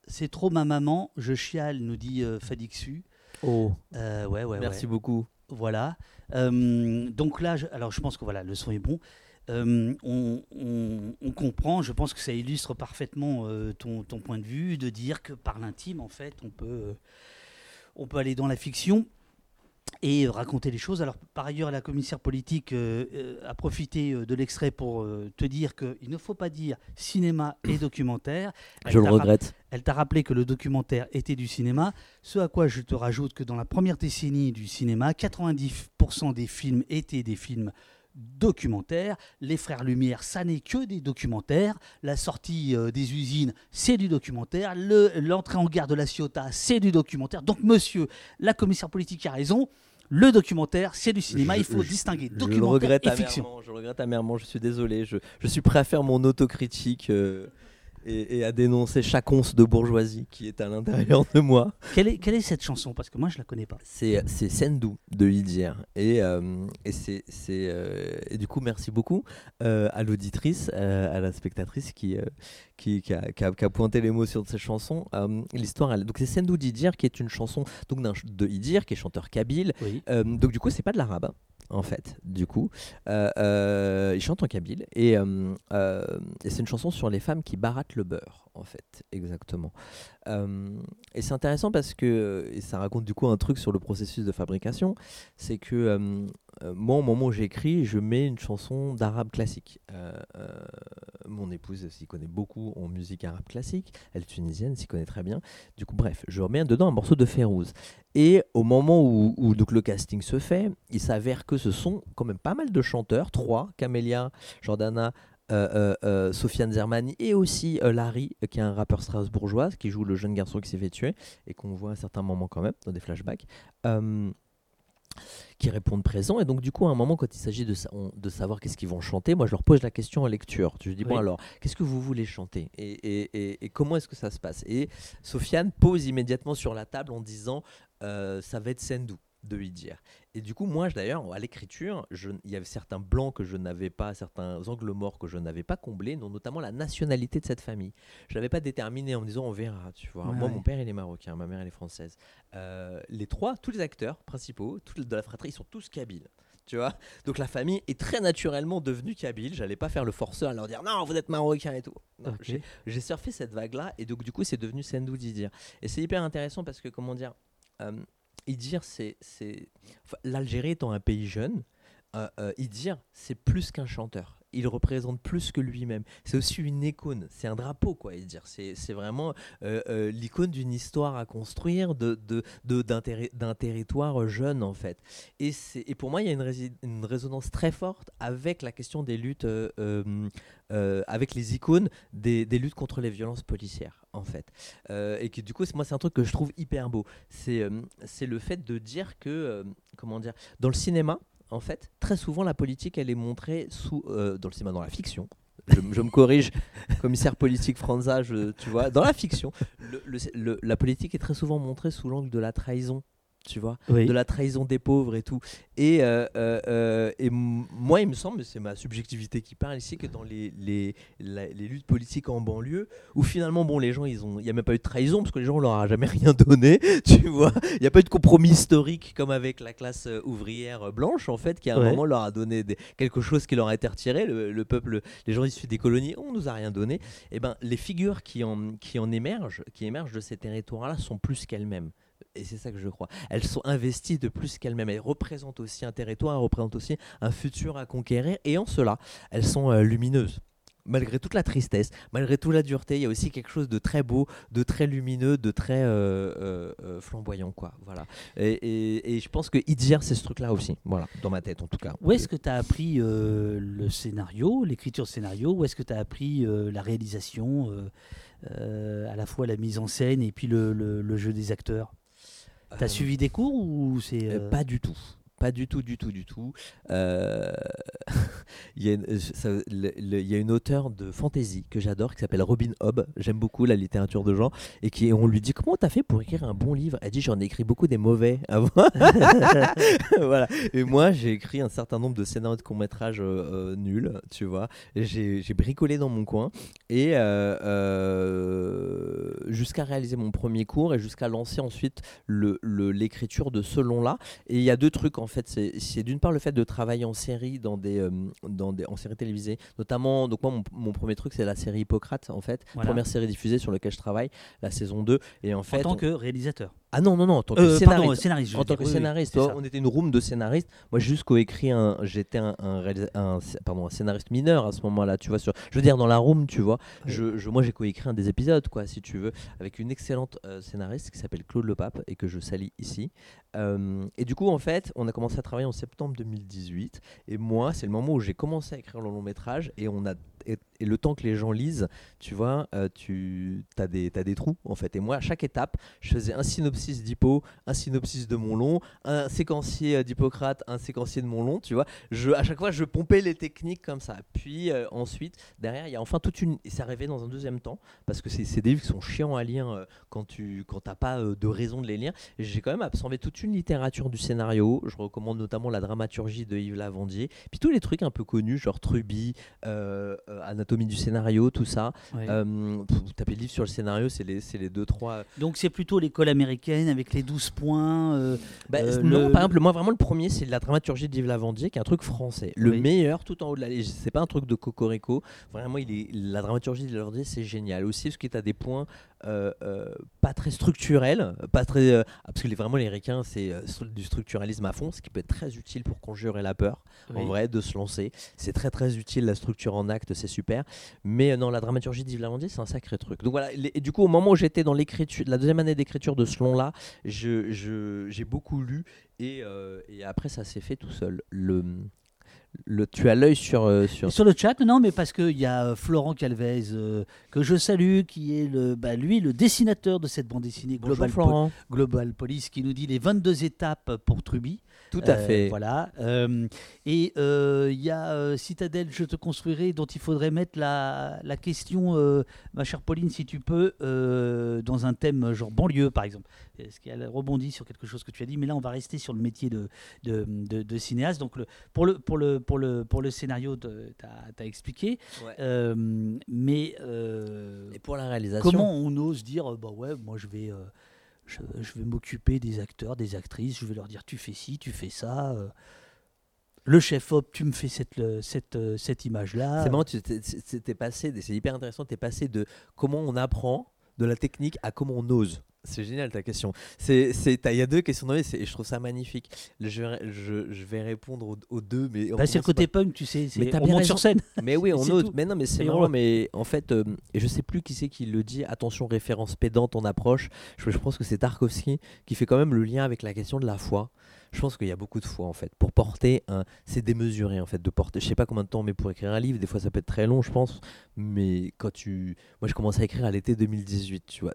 c'est trop ma maman. Je chiale, nous dit euh, Fadixu. Oh. Euh, ouais, ouais, Merci ouais. beaucoup. Voilà. Euh, donc là, je, alors je pense que voilà, le son est bon. Euh, on, on- on comprend, je pense que ça illustre parfaitement euh, ton, ton point de vue, de dire que par l'intime, en fait, on peut, euh, on peut aller dans la fiction. Et raconter les choses. Alors, par ailleurs, la commissaire politique euh, euh, a profité euh, de l'extrait pour te dire qu'il ne faut pas dire cinéma et documentaire. je le regrette. Elle t'a rappelé que le documentaire était du cinéma, ce à quoi je te rajoute que dans la première décennie du cinéma, 90% des films étaient des films documentaires. Les Frères Lumière, ça n'est que des documentaires. La sortie des usines, c'est du documentaire. L'entrée en gare de la Ciotat, c'est du documentaire. Donc, monsieur, la commissaire politique a raison le documentaire, c'est du cinéma, il faut distinguer documentaire et fiction. Je regrette amèrement, je suis désolé, je, suis prêt à faire mon autocritique. Euh, et, à dénoncer chaque once de bourgeoisie qui est à l'intérieur de moi. Quelle est, quelle est cette chanson? Parce que moi, je la connais pas. C'est Sendou de Lidier. Et, euh, et, c'est, euh, et du coup, merci beaucoup euh, à l'auditrice, à la spectatrice qui, qui, qui, a, qui, a, pointé l'émotion de cette chanson. L'histoire, donc c'est Sendou d'Idir qui est une chanson donc, de Idir, qui est chanteur kabyle. donc du coup, c'est pas de l'arabe en fait, du coup. Euh, euh, il chante en kabyle euh, et, c'est une chanson sur les femmes qui barattent le beurre, en fait, exactement. et c'est intéressant parce que, et ça raconte du coup un truc sur le processus de fabrication, c'est que moi, au moment où j'écris, je mets une chanson d'arabe classique. mon épouse s'y connaît beaucoup en musique arabe classique, elle est tunisienne, s'y connaît très bien. Du coup, bref, je remets dedans un morceau de Férouz. Et au moment où, donc le casting se fait, il s'avère que ce sont quand même pas mal de chanteurs, trois, Camélia, Jordana, euh, euh, euh, Sofiane Zermani et aussi Larry, qui est un rappeur strasbourgeois, qui joue le jeune garçon qui s'est fait tuer et qu'on voit à certains moments quand même dans des flashbacks qui répondent présent. Et donc, du coup, à un moment, quand il s'agit de, de savoir qu'est-ce qu'ils vont chanter, moi, je leur pose la question en lecture. Je dis, bon, alors, qu'est-ce que vous voulez chanter? Et, et, et, comment est-ce que ça se passe? Et Sofiane pose immédiatement sur la table en disant, euh, ça va être Sendou de Idir. Et du coup, moi, d'ailleurs, à l'écriture, il y avait certains blancs que je n'avais pas, certains angles morts que je n'avais pas comblés, notamment la nationalité de cette famille. Je l'avais pas déterminé en me disant on verra, tu vois. moi, mon père, il est marocain, ma mère, elle est française. Euh, les trois, tous les acteurs principaux tous, de la fratrie, ils sont tous kabyles. Tu vois Donc la famille est très naturellement devenue kabyle. J'allais pas faire le forceur à leur dire non, vous êtes marocain et tout. J'ai surfé cette vague-là et donc du coup c'est devenu Sendou Didir. Et c'est hyper intéressant parce que comment dire, euh, Idir, c'est. L'Algérie étant un pays jeune, euh, euh, c'est plus qu'un chanteur il représente plus que lui-même. C'est aussi une icône, c'est un drapeau, quoi, dire. C'est, vraiment euh, euh, l'icône d'une histoire à construire, d'un, territoire jeune, en fait. Et, pour moi, il y a une, résonance très forte avec la question des luttes, euh, avec les icônes des, luttes contre les violences policières, en fait. et que du coup, moi, c'est un truc que je trouve hyper beau. C'est le fait de dire que, comment dire, dans le cinéma, en fait, très souvent, la politique, elle est montrée sous, euh, dans le cinéma, dans la fiction. Je, me corrige, [laughs] commissaire politique Franza, tu vois, dans la fiction, la politique est très souvent montrée sous l'angle de la trahison tu vois, de la trahison des pauvres et tout. Et, euh, euh, euh, et moi, il me semble, c'est ma subjectivité qui parle ici, que dans les, les, les luttes politiques en banlieue, où finalement, bon, les gens, il n'y a même pas eu de trahison, parce que les gens, on leur a jamais [laughs] rien donné, tu vois. Il n'y a pas eu de compromis historique comme avec la classe ouvrière blanche, en fait, qui à un moment leur a donné quelque chose qui leur a été retiré. Le, peuple, les gens issus des colonies, on nous a rien donné. Et eh ben, les figures qui en, qui en émergent, qui émergent de ces territoires-là, sont plus qu'elles-mêmes et c'est ça que je crois. Elles sont investies de plus qu'elles-mêmes. Elles représentent aussi un territoire, elles représentent aussi un futur à conquérir. Et en cela, elles sont euh, lumineuses. Malgré toute la tristesse, malgré toute la dureté, il y a aussi quelque chose de très beau, de très lumineux, de très euh, euh, flamboyant. Quoi. Voilà. Et, je pense que Idir, c'est ce truc-là aussi, voilà, dans ma tête en tout cas. Où est-ce que tu as appris le scénario, l'écriture scénario? Où est-ce que tu as appris la réalisation à la fois la mise en scène et puis le jeu des acteurs? T'as euh, suivi des cours ou c'est euh, Pas du tout. Pas du tout, du tout, du tout. Euh, [laughs] il, y a une, auteure de fantasy que j'adore qui s'appelle Robin Hobb. J'aime beaucoup la littérature de genre. Et qui, on lui dit Comment t'as fait pour écrire un bon livre? Elle dit J'en ai écrit beaucoup des mauvais [laughs] avant. [laughs] voilà. Et moi, j'ai écrit un certain nombre de scénarios de court-métrage euh, nuls, tu vois. J'ai bricolé dans mon coin. Et euh, jusqu'à réaliser mon premier cours et jusqu'à lancer ensuite l'écriture de ce long-là. Et il y a deux trucs en fait, c'est d'une part le fait de travailler en série dans des, euh, dans des en série télévisée, notamment. Donc moi, mon, premier truc, c'est la série Hippocrate, en fait, première série diffusée sur laquelle je travaille, la saison 2. Et en fait, en tant que réalisateur. Ah non, non, non, en tant que Euh, scénariste. pardon, scénariste, je en tant que oui, scénariste, oh, on était une room de scénaristes. Moi, j'ai juste coécrit un. J'étais un, un, réalisa- un- pardon, un scénariste mineur à ce moment-là, tu vois. Sur, je veux dire, dans la room, tu vois. Je, je- moi, j'ai coécrit un des épisodes, quoi, si tu veux, avec une excellente euh, scénariste qui s'appelle Claude Lepape et que je salis ici. Euh, et du coup, en fait, on a commencé à travailler en septembre 2018. Et moi, c'est le moment où j'ai commencé à écrire le long métrage. Et, on a, et, le temps que les gens lisent, tu vois, euh, tu as des, trous, en fait. Et moi, à chaque étape, je faisais un synopsis d'Hippo, un synopsis de mon long, un séquencier euh, d'Hippocrate, un séquencier de mon long, tu vois. Je, à chaque fois, je pompais les techniques comme ça. Puis euh, ensuite, derrière, il y a enfin toute une. Et ça arrivait dans un deuxième temps, parce que c'est des livres qui sont chiants à lire quand tu quand pas de raison de les lire. J'ai quand même absorbé toute une littérature du scénario. Je recommande notamment la dramaturgie de Yves Lavandier. Puis tous les trucs un peu connus, genre Truby, euh, Anatomie du scénario, tout ça. Ouais. Euh, vous tapez le livre sur le scénario, c'est les, les deux, trois. Donc c'est plutôt l'école américaine avec les 12 points. euh, Bah, non, le- par exemple, moi vraiment le premier, c'est la dramaturgie d'Yves Lavandier, qui est un truc français. Le Oui. meilleur, tout en haut de la liste. C'est pas un truc de cocorico. Vraiment, il est, la dramaturgie d'Yves Lavandier, c'est génial. Aussi, parce qu'il a des points pas très structurels, pas très, ah, parce que les, vraiment les ricains, c'est du structuralisme à fond, ce qui peut être très utile pour conjurer la peur. En vrai, de se lancer, c'est très très utile. La structure en acte, c'est super. Mais euh, non, la dramaturgie d'Yves Lavandier, c'est un sacré truc. Donc voilà. les- et du coup, au moment où j'étais dans l'écriture, la deuxième année d'écriture de ce long-là, je- je- j'ai beaucoup lu et, euh, et après ça s'est fait tout seul. Le, le, tu as l'œil sur, euh, sur Sur le chat, non, mais parce qu'il y a Florent Calvez, euh, que je salue, qui est le, bah, lui le dessinateur de cette bande dessinée Bonjour, Global, Florent. Global Police, qui nous dit les 22 étapes pour Truby. Tout à Euh, fait. Voilà. Euh, et euh, il y a Citadelle, je te construirai, dont il faudrait mettre la, la question, ma chère Pauline, si tu peux, dans un thème genre banlieue, par exemple. Est-ce qu'elle rebondit sur quelque chose que tu as dit? Mais là, on va rester sur le métier de, de, de- de cinéaste. Donc, le, pour, le, pour, le, pour, le, pour le scénario, tu as, expliqué. Ouais. Mais. Et pour la réalisation? Comment on ose dire, bah ouais, moi je vais. euh, je, vais m'occuper des acteurs, des actrices, je vais leur dire tu fais ci, tu fais ça. euh. le chef-op, tu me fais cette, cette, euh, cette image-là. C'est marrant, c'est hyper intéressant, tu es passé de comment on apprend de la technique à comment on ose. C'est génial ta question. Il y a deux questions dans les- c'est- et je trouve ça magnifique. Je, vais- je, je vais répondre aux, aux deux, mais on Bah, c'est le côté par- punk, tu sais, Mais t'as on bien monte raison. sur scène. Mais oui, [laughs] on tout. Mais non, mais c'est marrant. Mais en fait, euh, et je sais plus qui c'est qui le dit. Attention, référence pédante en approche. Je, je pense que c'est Tarkovsky qui fait quand même le lien avec la question de la foi. Je pense qu'il y a beaucoup de foi en fait. Pour porter un, c'est démesuré en fait de porter. Je sais pas combien de temps on met pour écrire un livre. Des fois, ça peut être très long, je pense. Mais quand tu, moi, je commence à écrire à l'été 2018. Tu vois,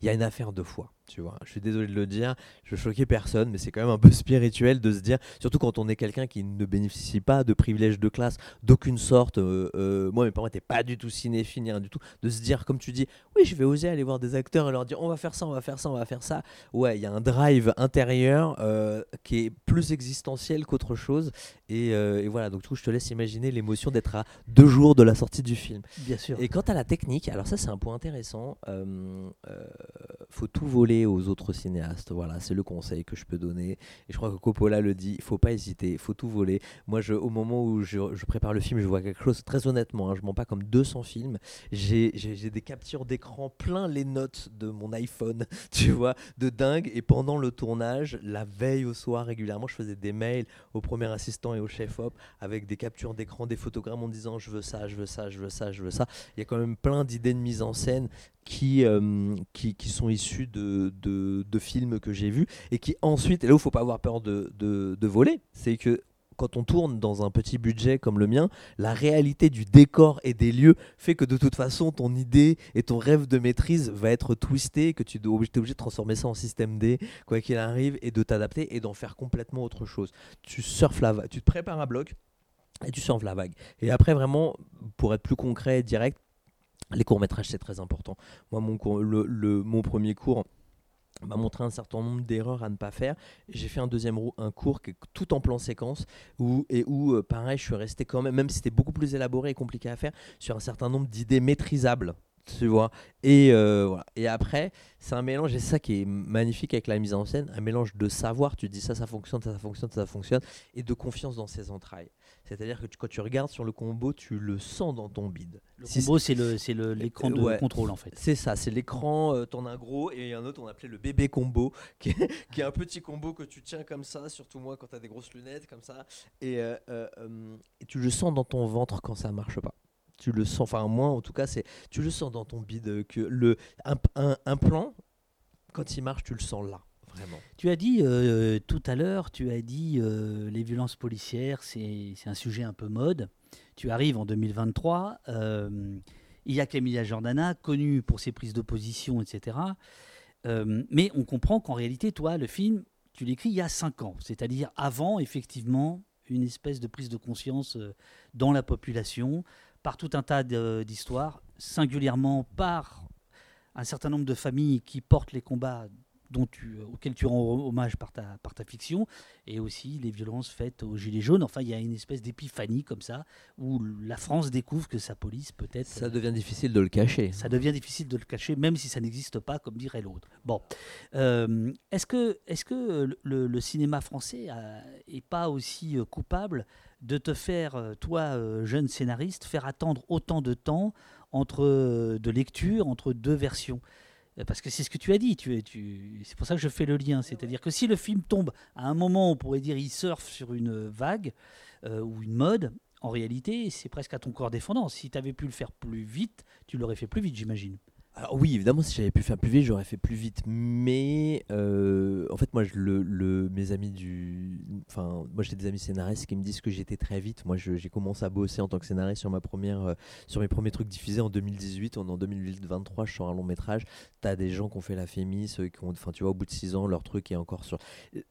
il y a une affaire de foi. Tu vois, je suis désolé de le dire. Je veux choquer personne, mais c'est quand même un peu [laughs] spirituel de se dire, surtout quand on est quelqu'un qui ne bénéficie pas de privilèges de classe d'aucune sorte. euh, euh, moi, mes parents n'étaient pas du tout cinéphiles, ni rien du tout. De se dire, comme tu dis, oui, je vais oser aller voir des acteurs et leur dire, on va faire ça, on va faire ça, on va faire ça. Ouais, il y a un drive intérieur euh, qui est plus existentiel qu'autre chose. Et, euh, et voilà, donc du coup, je te laisse imaginer l'émotion d'être à deux jours de la sortie du film. Bien sûr. Et quant à la technique, alors ça, c'est un point intéressant. euh, faut tout voler aux autres cinéastes. Voilà, c'est le conseil que je peux donner. Et je crois que Coppola le dit. Il faut pas hésiter. Il faut tout voler. Moi, au moment où je, prépare le film, je vois quelque chose. Très honnêtement, hein, je mens pas comme 200 films. J'ai des captures d'écran plein les notes de mon iPhone. [laughs] Tu vois, de dingue. Et pendant le tournage, la veille au soir, régulièrement, je faisais des mails au premier assistant et au chef op avec des captures d'écran, des photogrammes en disant je veux ça, je veux ça, je veux ça, je veux ça. Il y a quand même plein d'idées de mise en scène qui, euh, qui, qui sont issues de, de, films que j'ai vus et qui ensuite, et là où il faut pas avoir peur de, de, voler, c'est que quand on tourne dans un petit budget comme le mien, la réalité du décor et des lieux fait que de toute façon, ton idée et ton rêve de maîtrise va être twisté, que tu es obligé de transformer ça en système D, quoi qu'il arrive, et de t'adapter et d'en faire complètement autre chose. Tu surfes la vague, tu te prépares un bloc et tu surfes la vague. Et après, vraiment, pour être plus concret et direct, les courts-métrages, c'est très important. Moi, mon, le- mon premier cours m'a montré un certain nombre d'erreurs à ne pas faire. J'ai fait un deuxième un cours qui est tout en plan séquence où, et où, euh, pareil, je suis resté quand même, même si c'était beaucoup plus élaboré et compliqué à faire, sur un certain nombre d'idées maîtrisables. tu vois. Et, euh, voilà. et après, c'est un mélange, et ça qui est magnifique avec la mise en scène, un mélange de savoir, tu dis ça, ça fonctionne, ça, ça fonctionne, ça, ça fonctionne, et de confiance dans ses entrailles. C'est-à-dire que quand tu regardes sur le combo, tu le sens dans ton bide. Le combo, c'est l'écran le, de contrôle en fait. C'est ça, c'est l'écran, euh, t'en as un gros, et un autre, on appelait le bébé combo, [laughs] qui est, qui est, un petit combo que tu tiens comme ça, surtout moi quand tu as des grosses lunettes comme ça, et, euh, euh, et tu le sens dans ton ventre quand ça marche pas tu le sens, enfin moi en tout cas, c'est tu le sens dans ton bide que le un, un, plan quand il marche, tu le sens là. Tu as dit euh, tout à l'heure, tu as dit euh, les violences policières, c'est un sujet un peu mode. Tu arrives en 2023. Euh, il y a Camilla Jordana, connue pour ses prises d'opposition, etc. mais on comprend qu'en réalité, toi, le film, tu l'écris il y a cinq ans, c'est-à-dire avant, effectivement, une espèce de prise de conscience dans la population, par tout un tas d'histoires, singulièrement par un certain nombre de familles qui portent les combats dont tu, auxquels tu rends hommage par ta, par ta fiction, et aussi les violences faites aux Gilets jaunes. Enfin, il y a une espèce d'épiphanie comme ça, où la France découvre que sa police peut-être... Ça devient difficile de le cacher. Ça devient difficile de le cacher, même si ça n'existe pas, comme dirait l'autre. Bon. Euh, est-ce que, est -ce que le, le, cinéma français n'est pas aussi euh, coupable de te faire, euh, toi, euh, jeune scénariste, faire attendre autant de temps entre euh, de lecture, entre deux versions? Parce que c'est ce que tu as dit, tu, tu, c'est pour ça que je fais le lien. C'est-à-dire que si le film tombe à un moment, on pourrait dire il surfe sur une vague ou une mode, en réalité, c'est presque à ton corps défendant. Si tu avais pu le faire plus vite, tu l'aurais fait plus vite, j'imagine. Alors oui, évidemment, si j'avais pu faire plus vite, j'aurais fait plus vite. Mais euh, en fait, moi, mes amis du, enfin, moi, j'ai des amis scénaristes qui me disent que j'étais très vite. Moi, j'ai commencé à bosser en tant que scénariste sur ma première, euh, sur mes premiers trucs diffusés en 2018. On est en 2023, je sors un long métrage. T'as des gens qui ont fait la Fémis, qui ont, enfin, tu vois, au bout de 6 ans, leur truc est encore sur,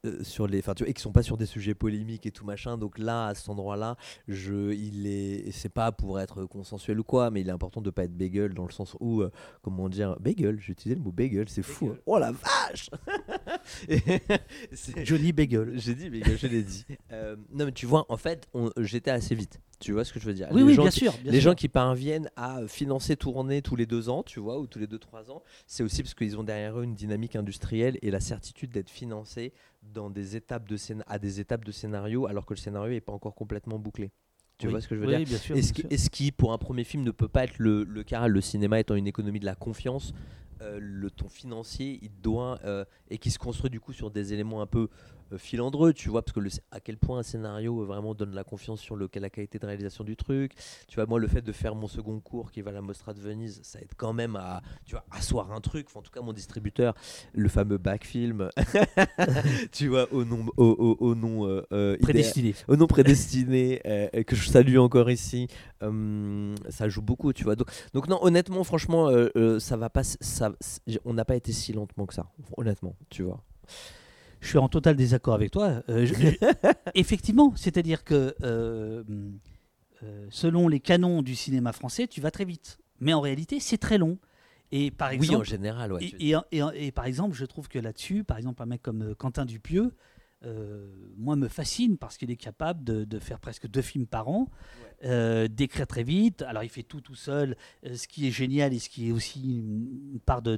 euh, sur les, enfin, et qui sont pas sur des sujets polémiques et tout machin. Donc là, à cet endroit-là, je, il est, c'est pas pour être consensuel ou quoi, mais il est important de pas être bégueule dans le sens où, comment dire bagel j'ai utilisé le mot bagel c'est fou hein. oh la vache [laughs] Johnny Bagel. J'ai dit bagel je l'ai dit. Euh, non mais tu vois en fait j'étais assez vite. Tu vois ce que je veux dire? Oui, les oui gens bien qui, sûr les gens qui parviennent à financer tourner tous les deux ans tu vois ou tous les deux trois ans c'est aussi parce qu'ils ont derrière eux une dynamique industrielle et la certitude d'être financés dans des étapes de à des étapes de scénario alors que le scénario n'est pas encore complètement bouclé tu vois ce que je veux oui, dire? bien sûr, Est-ce bien qui, qui, pour un premier film, ne peut pas être le, le cas? Le cinéma étant une économie de la confiance, euh, le ton financier, il doit euh, et qui se construit du coup sur des éléments un peu filandreux, tu vois, parce que le, à quel point un scénario vraiment donne la confiance sur le, la qualité de réalisation du truc. Tu vois, moi, le fait de faire mon second cours qui va à la Mostra de Venise, ça aide quand même à, tu vois, asseoir un truc. en tout cas, mon distributeur, le fameux backfilm, [laughs] tu vois, au nom, au, au, nom prédestiné, au nom prédestiné, que je salue encore ici. ça joue beaucoup, tu vois. Donc, donc non, honnêtement, franchement, ça va pas, ça, on n'a pas été si lentement que ça, honnêtement, tu vois je suis en total désaccord avec toi. Euh, [laughs] effectivement, c'est-à-dire que euh, euh, selon les canons du cinéma français, tu vas très vite. Mais en réalité, c'est très long. Et par exemple, oui, en général, ouais, et, et, et, par exemple, je trouve que là-dessus, par exemple, un mec comme Quentin Dupieux, euh, moi, me fascine parce qu'il est capable de, faire presque deux films par an, euh, d'écrire très vite. Alors, il fait tout tout seul, euh, ce qui est génial et ce qui est aussi une part de,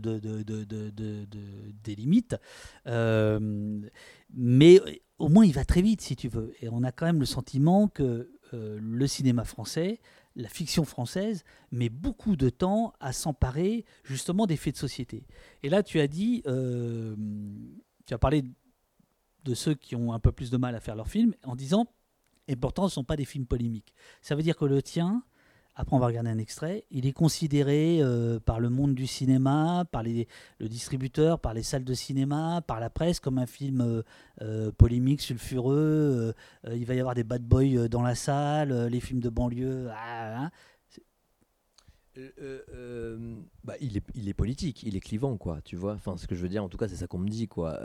des limites. mais au moins, il va très vite, si tu veux. Et on a quand même le sentiment que le cinéma français, la fiction française met beaucoup de temps à s'emparer justement des faits de société. Et là, tu as dit, tu as parlé de ceux qui ont un peu plus de mal à faire leurs films en disant, et pourtant ce ne sont pas des films polémiques. Ça veut dire que le tien, après on va regarder un extrait, il est considéré euh, par le monde du cinéma, par les, le distributeur, par les salles de cinéma, par la presse comme un film euh, euh, polémique, sulfureux, il va y avoir des bad boys dans la salle, les films de banlieue. Ah, ah, euh, euh, euh, bah, il, est, il est politique, il est clivant, quoi, tu vois. Enfin, ce que je veux dire, en tout cas, c'est ça qu'on me dit, quoi,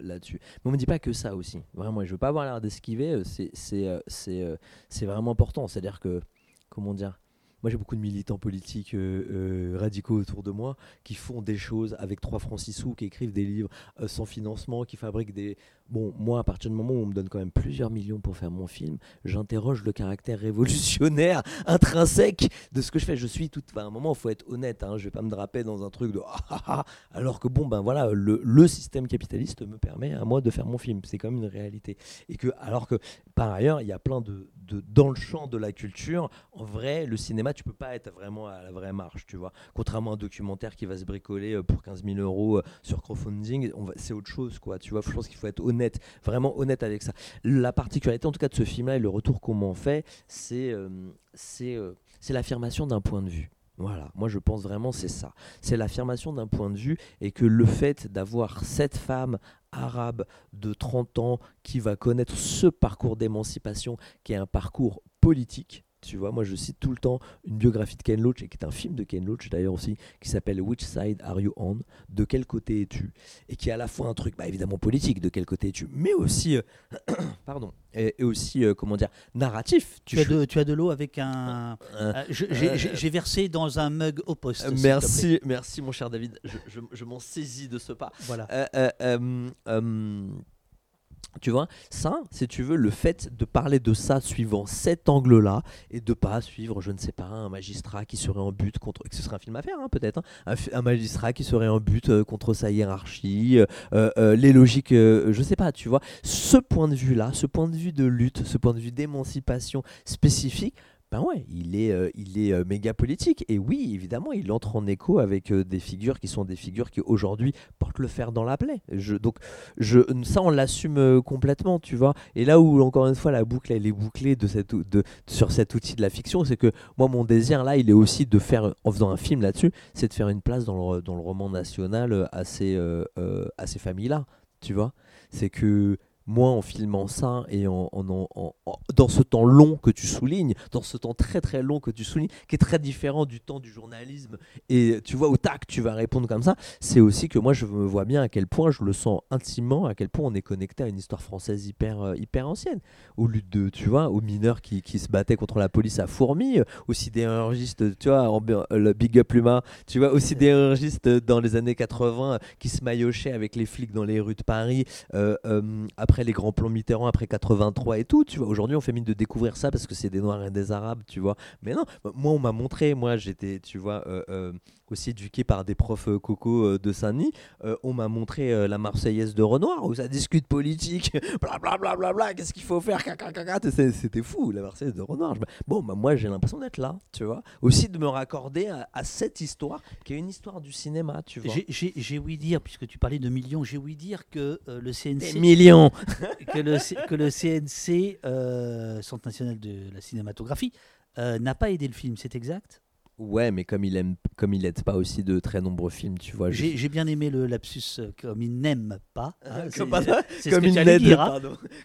là-dessus. Mais on me dit pas que ça aussi. Vraiment, je veux pas avoir l'air d'esquiver, c'est, vraiment important. C'est-à-dire que, comment dire, moi j'ai beaucoup de militants politiques euh, euh, radicaux autour de moi qui font des choses avec 3 francs 6 sous, qui écrivent des livres euh, sans financement, qui fabriquent des... Bon, moi à partir du moment où on me donne quand même plusieurs millions pour faire mon film, j'interroge le caractère révolutionnaire, [laughs] intrinsèque de ce que je fais. Je suis tout... Enfin, à un moment, il faut être honnête, hein, je vais pas me draper dans un truc de... Ah, ah, ah, alors que bon, ben voilà, le, le, système capitaliste me permet à moi de faire mon film. C'est quand même une réalité. Et que, alors que par ailleurs, il y a plein de, Dans le champ de la culture, en vrai, le cinéma, tu peux pas être vraiment à la vraie marche, tu vois. Contrairement à un documentaire qui va se bricoler euh, pour 15 000 euros euh, sur crowdfunding, c'est autre chose, quoi. Tu vois, je pense qu'il faut être honnête, vraiment honnête avec ça. La particularité, en tout cas, de ce film-là et le retour qu'on m'en fait, c'est euh, l'affirmation d'un point de vue. Voilà, moi je pense vraiment c'est ça. C'est l'affirmation d'un point de vue et que le fait d'avoir cette femme arabe de 30 ans qui va connaître ce parcours d'émancipation qui est un parcours politique, tu vois, moi je cite tout le temps une biographie de Ken Loach, et qui est un film de Ken Loach d'ailleurs aussi, qui s'appelle Which Side Are You On? De quel côté es-tu? Et qui est à la fois un truc, bah, évidemment politique, de quel côté es-tu, mais aussi, euh, [clears throat] pardon, et, aussi, euh, comment dire, narratif. Tu, as, de, tu as de l'eau avec un. Euh, j'ai versé dans un mug au poste. merci, merci mon cher David, je, je m'en saisis de ce pas. Voilà. Tu vois, ça, si tu veux, le fait de parler de ça suivant cet angle-là et de pas suivre, je ne sais pas, un magistrat qui serait en but contre. Ce serait un film à faire, hein, peut-être. Hein, un, magistrat qui serait en but euh, contre sa hiérarchie, euh, euh, les logiques, je sais pas, tu vois. Ce point de vue-là, ce point de vue de lutte, ce point de vue d'émancipation spécifique, ben ouais, il est, euh, il est euh, méga politique. Et oui, évidemment, il entre en écho avec euh, des figures qui sont des figures qui aujourd'hui portent le fer dans la plaie. Donc, ça, on l'assume complètement, tu vois. Et là où, encore une fois, la boucle, elle est bouclée sur cet outil de la fiction, c'est que moi, mon désir, là, il est aussi de faire, en faisant un film là-dessus, c'est de faire une place dans le, dans le roman national à ces, à ces familles-là, tu vois. C'est que moi, en filmant ça et en, dans ce temps long que tu soulignes, dans ce temps très très long que tu soulignes, qui est très différent du temps du journalisme, et tu vois, au tac, tu vas répondre comme ça, c'est aussi que moi, je me vois bien à quel point, je le sens intimement, à quel point on est connecté à une histoire française hyper, euh, hyper ancienne. Au lieu de, tu vois, aux mineurs qui, qui, se battaient contre la police à fourmis, aux sidérurgistes, tu vois, le Big Up Luma, tu vois, aux sidérurgistes dans les années 80 qui se maillochaient avec les flics dans les rues de Paris, euh, euh, après les grands plans Mitterrand, après 83 et tout, tu vois. Aujourd'hui, on fait mine de découvrir ça parce que c'est des Noirs et des Arabes, tu vois. Mais non, moi, on m'a montré, moi, j'étais, tu vois, euh, euh, aussi éduqué par des profs euh, coco de Saint-Denis. on m'a montré la Marseillaise de Renoir où ça discute politique, [laughs] blablabla, bla, bla, bla, qu'est-ce qu'il faut faire, c'était fou, la Marseillaise de Renoir. Bon, bah, moi, j'ai l'impression d'être là, tu vois. Aussi de me raccorder à, cette histoire qui est une histoire du cinéma, tu vois. J'ai ouï dire, puisque tu parlais de millions, j'ai ouï dire que le CNC. Des millions [laughs] que, le, que le CNC, euh, Centre national de la cinématographie, euh, n'a pas aidé le film, c'est exact? Ouais, mais comme il aime, comme il aide pas aussi de très nombreux films, tu vois. J'ai bien aimé le lapsus, euh, comme il n'aime pas. Hein, comme, il n'aide hein.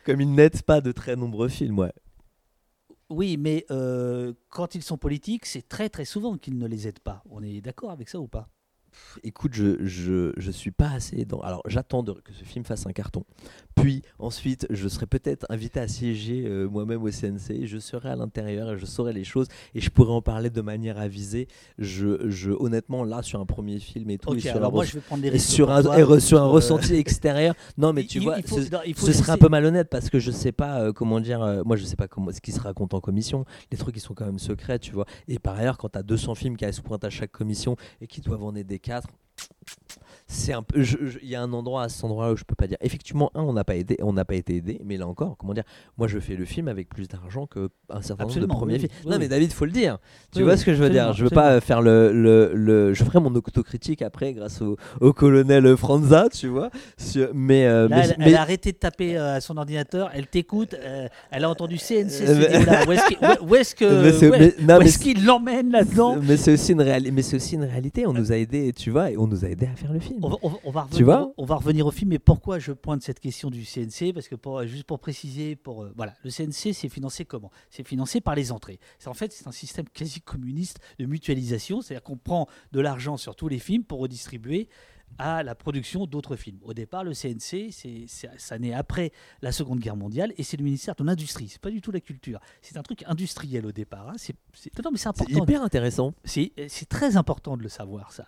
comme il n'aide pas de très nombreux films, ouais. Oui, mais quand ils sont politiques, c'est très très souvent qu'ils ne les aident pas. On est d'accord avec ça ou pas? Écoute, je, je, je, suis pas assez dans. Alors, j'attends que ce film fasse un carton. Puis, ensuite, je serai peut-être invité à siéger euh, moi-même au CNC. Je serai à l'intérieur et je saurai les choses et je pourrai en parler de manière avisée. Je, je honnêtement, là, sur un premier film et tout, et sur, alors un, moi, je vais prendre des sur un, sur un euh, ressenti extérieur. Non, mais tu vois, ce, serait un peu malhonnête parce que je sais pas euh, comment dire. moi, je sais pas comment, ce qui se raconte en commission. Les trucs, ils sont quand même secrets, tu vois. Et par ailleurs, quand tu as 200 films qui se pointent à chaque commission et qui doivent en aider 4, c'est un peu il y a un endroit à cet endroit où je peux pas dire effectivement un on n'a pas aidé on n'a pas été aidé mais là encore comment dire moi je fais le film avec plus d'argent que un certain nombre de premiers films. non mais David faut le dire. Tu vois ce que je veux dire? je veux pas faire le, le, je ferai mon autocritique après grâce au, au colonel Franza tu vois? Mais, euh, elle, a arrêté de taper euh, à son ordinateur elle t'écoute euh, elle a entendu CNC où est-ce est-ce qu'il l'emmène là-dedans? Mais c'est aussi une réalité mais c'est aussi une réalité. On nous a aidé tu vois et on nous a aidé à faire le film on va, revenir, tu vois on va revenir au film, mais pourquoi je pointe cette question du CNC Parce que pour, juste pour préciser, pour, euh, voilà, le CNC, c'est financé comment? C'est financé par les entrées. En fait, c'est un système quasi communiste de mutualisation, c'est-à-dire qu'on prend de l'argent sur tous les films pour redistribuer à la production d'autres films. Au départ, le CNC, c'est, ça naît après la Seconde Guerre mondiale et c'est le ministère de l'Industrie. C'est pas du tout la culture. C'est un truc industriel au départ. Hein. C'est, non, mais c'est important. C'est hyper intéressant. C'est, très important de le savoir, ça.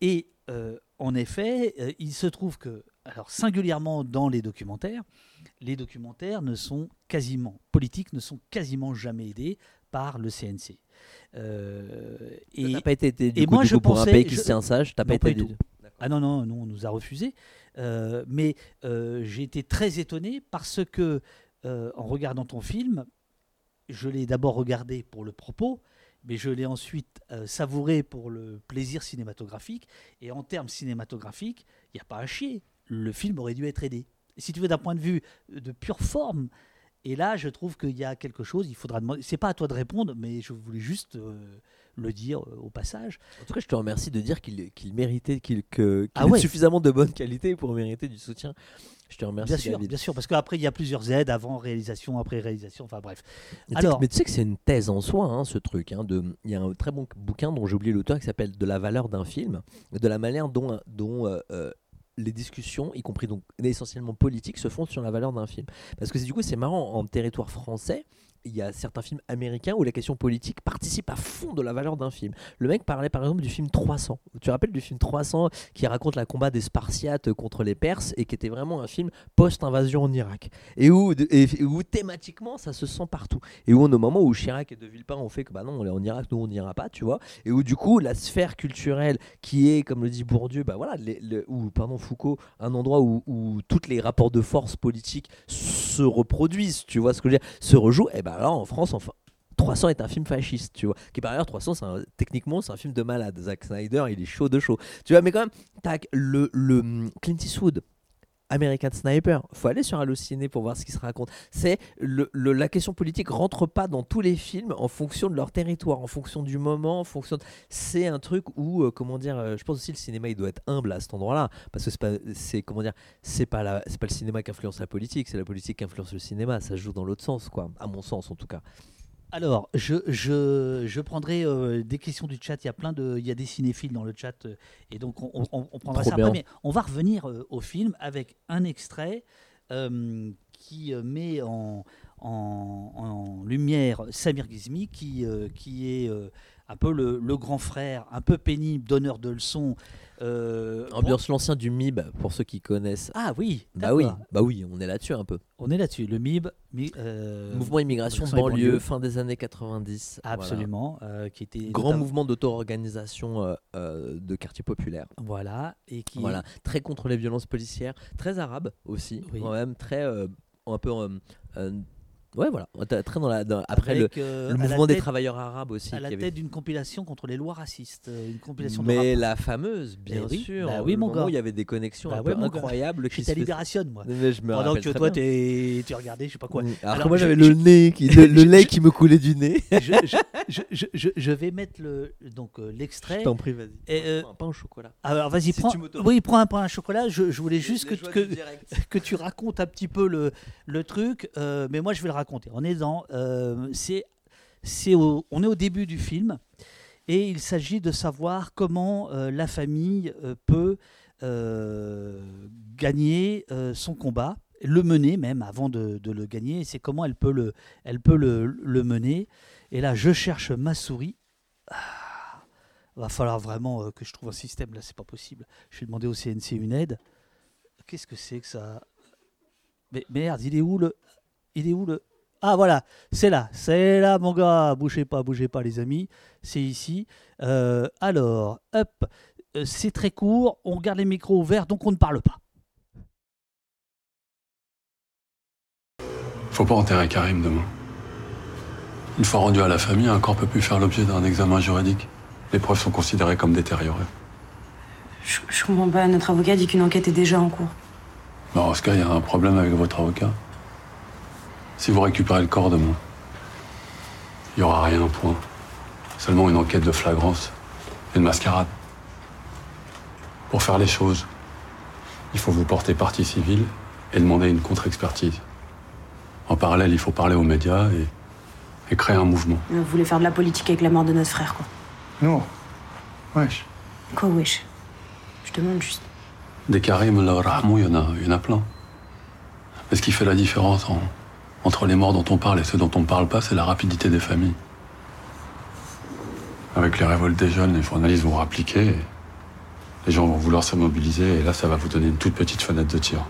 Et euh, en effet, euh, il se trouve que, alors singulièrement dans les documentaires, les documentaires ne sont quasiment, politiques, ne sont quasiment jamais aidés par le CNC. Euh, et, pas été du et coup, moi, je pour un pays qui se tient sage, t'as pas été aidé. Ah non, non, non, on nous a refusé. Euh, mais euh, j'ai été très étonné parce que, euh, en regardant ton film, je l'ai d'abord regardé pour le propos, mais je l'ai ensuite savouré pour le plaisir cinématographique. Et en termes cinématographiques, il n'y a pas à chier. Le film aurait dû être aidé. si tu veux, d'un point de vue de pure forme, et là, je trouve qu'il y a quelque chose, il faudra demander. C'est pas à toi de répondre, mais je voulais juste le dire euh, au passage. En tout cas, je te remercie de dire qu'il méritait, qu'il qu ah suffisamment de bonne qualité pour mériter du soutien. Je te remercie. Bien sûr, bien sûr, parce qu'après il y a plusieurs aides avant réalisation, après réalisation, enfin bref. Mais Alors, mais tu sais que c'est une thèse en soi, hein, ce truc. Hein, de, il y a un très bon bouquin dont j'ai oublié l'auteur qui s'appelle De la valeur d'un film, de la manière dont, dont euh, euh, les discussions, y compris donc essentiellement politiques, se font sur la valeur d'un film. Parce que du coup, c'est marrant en territoire français il y a certains films américains où la question politique participe à fond de la valeur d'un film. Le mec parlait par exemple du film 300. Tu te rappelles du film 300 qui raconte la combat des Spartiates contre les Perses et qui était vraiment un film post-invasion en Irak. Et où, où thématiquement ça se sent partout. Et où au moment où Chirac et De Villepin ont fait que bah non, on est en Irak, nous on n'ira pas, tu vois. Et où du coup la sphère culturelle qui est, comme le dit Bourdieu, bah voilà, ou pardon Foucault, un endroit où, où tous les rapports de force politiques se reproduisent, tu vois ce que je veux dire, se rejouent, et eh alors en France, enfin, 300 est un film fasciste, tu vois. Qui par ailleurs, 300, techniquement, c'est un film de malade. Zack Snyder, il est chaud de chaud. Tu vois, mais quand même, tac, le, le hum, Clint Eastwood, American Sniper. faut aller sur Allociné pour voir ce qui se raconte. C'est la question politique rentre pas dans tous les films en fonction de leur territoire, en fonction du moment, en fonction. C'est un truc où, euh, comment dire, euh, je pense aussi le cinéma il doit être humble à cet endroit-là, parce que c'est pas, comment dire, c'est pas c'est pas le cinéma qui influence la politique, c'est la politique qui influence le cinéma. Ça joue dans l'autre sens, quoi, à mon sens en tout cas. Alors, je, je, je prendrai euh, des questions du chat. Il y a plein de, il y a des cinéphiles dans le chat, euh, et donc on, on, prendra ça après. Mais on va revenir euh, au film avec un extrait qui met en, en, en, lumière Samir Gizmi, qui, qui est un peu le, le, grand frère, un peu pénible, donneur de leçons, euh, Ambiance l'ancien du MIB pour ceux qui connaissent. Ah oui. Bah oui, bah oui, on est là-dessus un peu. On est là-dessus. Le MIB, euh, mouvement immigration banlieue, fin des années 90. Absolument, euh, qui était grand mouvement d'auto-organisation de quartier populaire. Voilà et qui voilà très contre les violences policières, très arabe aussi, quand même très un peu Ouais, voilà. Très dans la, après le, euh, mouvement des travailleurs arabes aussi. À la tête d'une compilation contre les lois racistes. Euh, une compilation Mais la fameuse, bien eh sûr. Bah oui, mon gars. il y avait des connexions bah un peu incroyables. J'étais à Libération, moi. je me Pendant que toi, tu regardais, je sais pas quoi. Alors, moi, j'avais le nez, qui, le, lait qui me coulait du nez. [laughs] je, vais mettre le, donc euh, l'extrait. Je t'en prie, vas-y. un pain au chocolat. Alors, vas-y, prends. Oui, prends un pain au chocolat. Je, voulais juste que, que, [laughs] que tu racontes un petit peu le truc. mais moi, je vais le raconter on est dans, euh, c'est on est au début du film et il s'agit de savoir comment euh, la famille euh, peut gagner son combat, le mener même avant de, le gagner. C'est comment elle peut le, elle peut le, mener. Et là, je cherche ma souris. Ah, va falloir vraiment que je trouve un système là, c'est pas possible. Je vais demander au CNC une aide. Qu'est-ce que c'est que ça? Mais merde, il est où le, il est où le ah voilà, c'est là, c'est là mon gars, bougez pas, bougez pas les amis, c'est ici. Euh, alors, hop, euh, c'est très court, on garde les micros ouverts, donc on ne parle pas. Faut pas enterrer Karim demain. Une fois rendu à la famille, un corps peut plus faire l'objet d'un examen juridique. Les preuves sont considérées comme détériorées. Je, je comprends pas, notre avocat dit qu'une enquête est déjà en cours. Bah, ce cas, il y a un problème avec votre avocat. Si vous récupérez le corps de moi, il n'y aura rien, point. Seulement une enquête de flagrance et de mascarade. Pour faire les choses, il faut vous porter partie civile et demander une contre-expertise. En parallèle, il faut parler aux médias et, créer un mouvement. Vous voulez faire de la politique avec la mort de notre frère, quoi Non. Wesh. Quoi, wesh? Je demande juste. Des Karim, il y en a, il y en a plein. Mais ce qui fait la différence entre les morts dont on parle et ceux dont on ne parle pas, c'est la rapidité des familles. Avec les révoltes des jeunes, les journalistes vont rappliquer, les gens vont vouloir se mobiliser, et là, ça va vous donner une toute petite fenêtre de tir.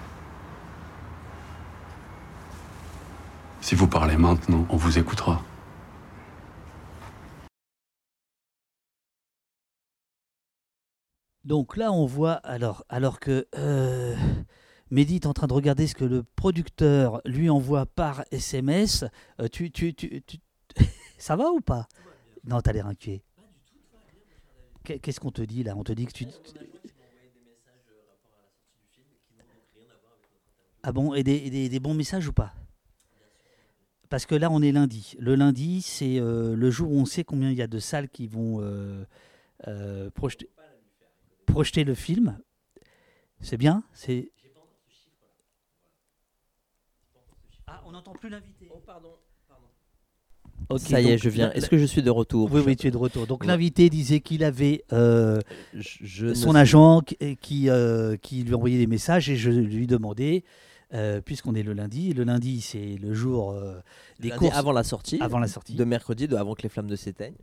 Si vous parlez maintenant, on vous écoutera. Donc là, on voit, alors, alors que euh, Mehdi est en train de regarder ce que le producteur lui envoie par SMS, euh, tu, tu, tu, [laughs] ça va ou pas? Non, t'as l'air inquiet. Qu'est-ce qu'on te dit là? On te dit que tu. Ah bon, et des, des, bons messages ou pas? Parce que là, on est lundi. Le lundi, c'est euh, le jour où on sait combien il y a de salles qui vont euh, projeter projeter le film. C'est bien? C'est. Ah, on n'entend plus l'invité. Oh, pardon. ça y est, je viens. Est-ce que je suis de retour Oui, oui, tu es de retour. Donc l'invité disait qu'il avait euh, son agent qui, euh, qui, lui envoyait des messages et je lui demandais, euh, puisqu'on est le lundi, le lundi c'est le jour des courses avant la sortie, avant la sortie de mercredi, de avant que les flammes ne s'éteignent.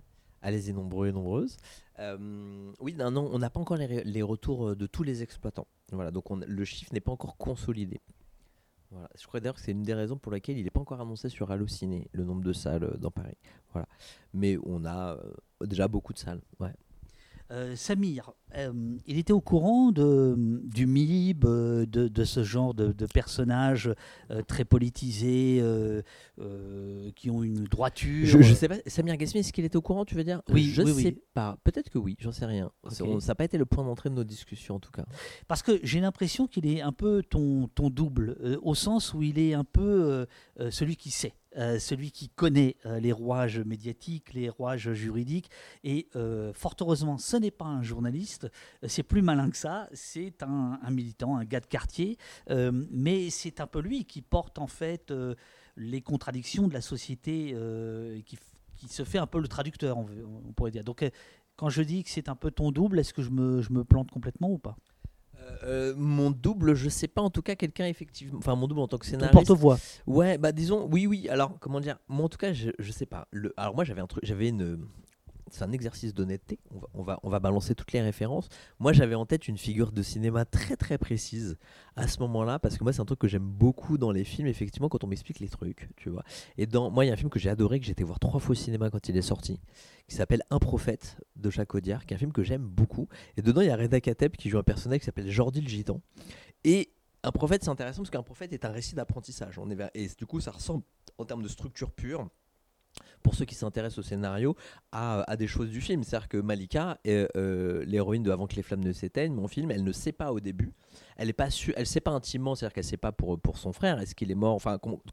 Allez-y nombreux et nombreuses. Euh, oui, non, non, on n'a pas encore les, retours euh, de tous les exploitants. Voilà, donc le chiffre n'est pas encore consolidé. Voilà. Je crois d'ailleurs que c'est une des raisons pour lesquelles il n'est pas encore annoncé sur Allociné, le nombre de salles euh, dans Paris. Voilà. Mais on a déjà beaucoup de salles. Ouais. Euh, Samir, euh, il était au courant de, du MIB, euh, de, ce genre de, personnages très politisés, qui ont une droiture. Je, sais pas, Samir Gasmi, est-ce qu'il était au courant, tu veux dire? Oui, je ne sais pas. Peut-être que oui, j'en sais rien. ça n'a pas été le point d'entrée de nos discussions en tout cas. Parce que j'ai l'impression qu'il est un peu ton, ton double, au sens où il est un peu celui qui sait. Euh, celui qui connaît euh, les rouages médiatiques, les rouages juridiques. Et euh, fort heureusement, ce n'est pas un journaliste, c'est plus malin que ça, c'est un, militant, un gars de quartier, mais c'est un peu lui qui porte en fait les contradictions de la société, qui, qui, se fait un peu le traducteur, on, pourrait dire. Donc quand je dis que c'est un peu ton double, est-ce que je me, je me plante complètement ou pas? Euh, mon double, je sais pas, en tout cas, quelqu'un effectivement. Enfin, mon double en tant que scénariste. porte-voix. Ouais, bah disons, oui, oui. Alors, comment dire? Moi, en tout cas, je, je sais pas. Le, alors, moi, j'avais un truc, j'avais une, c'est un exercice d'honnêteté. On va, on, va, balancer toutes les références. Moi, j'avais en tête une figure de cinéma très très précise à ce moment-là, parce que moi, c'est un truc que j'aime beaucoup dans les films, effectivement, quand on m'explique les trucs, tu vois. Et dans, moi, il y a un film que j'ai adoré, que été voir trois fois au cinéma quand il est sorti, qui s'appelle Un prophète de Jacques Audiard, qui est un film que j'aime beaucoup. Et dedans, il y a Reda Kateb qui joue un personnage qui s'appelle Jordi le Gitan. Et un prophète, c'est intéressant parce qu'un prophète est un récit d'apprentissage. Et du coup, ça ressemble en termes de structure pure pour ceux qui s'intéressent au scénario, à, des choses du film. C'est-à-dire que Malika, euh, l'héroïne de Avant que les flammes ne s'éteignent, mon film, elle ne sait pas au début elle est pas elle sait pas intimement, c'est-à-dire qu'elle sait pas pour, son frère, est-ce qu'il est mort,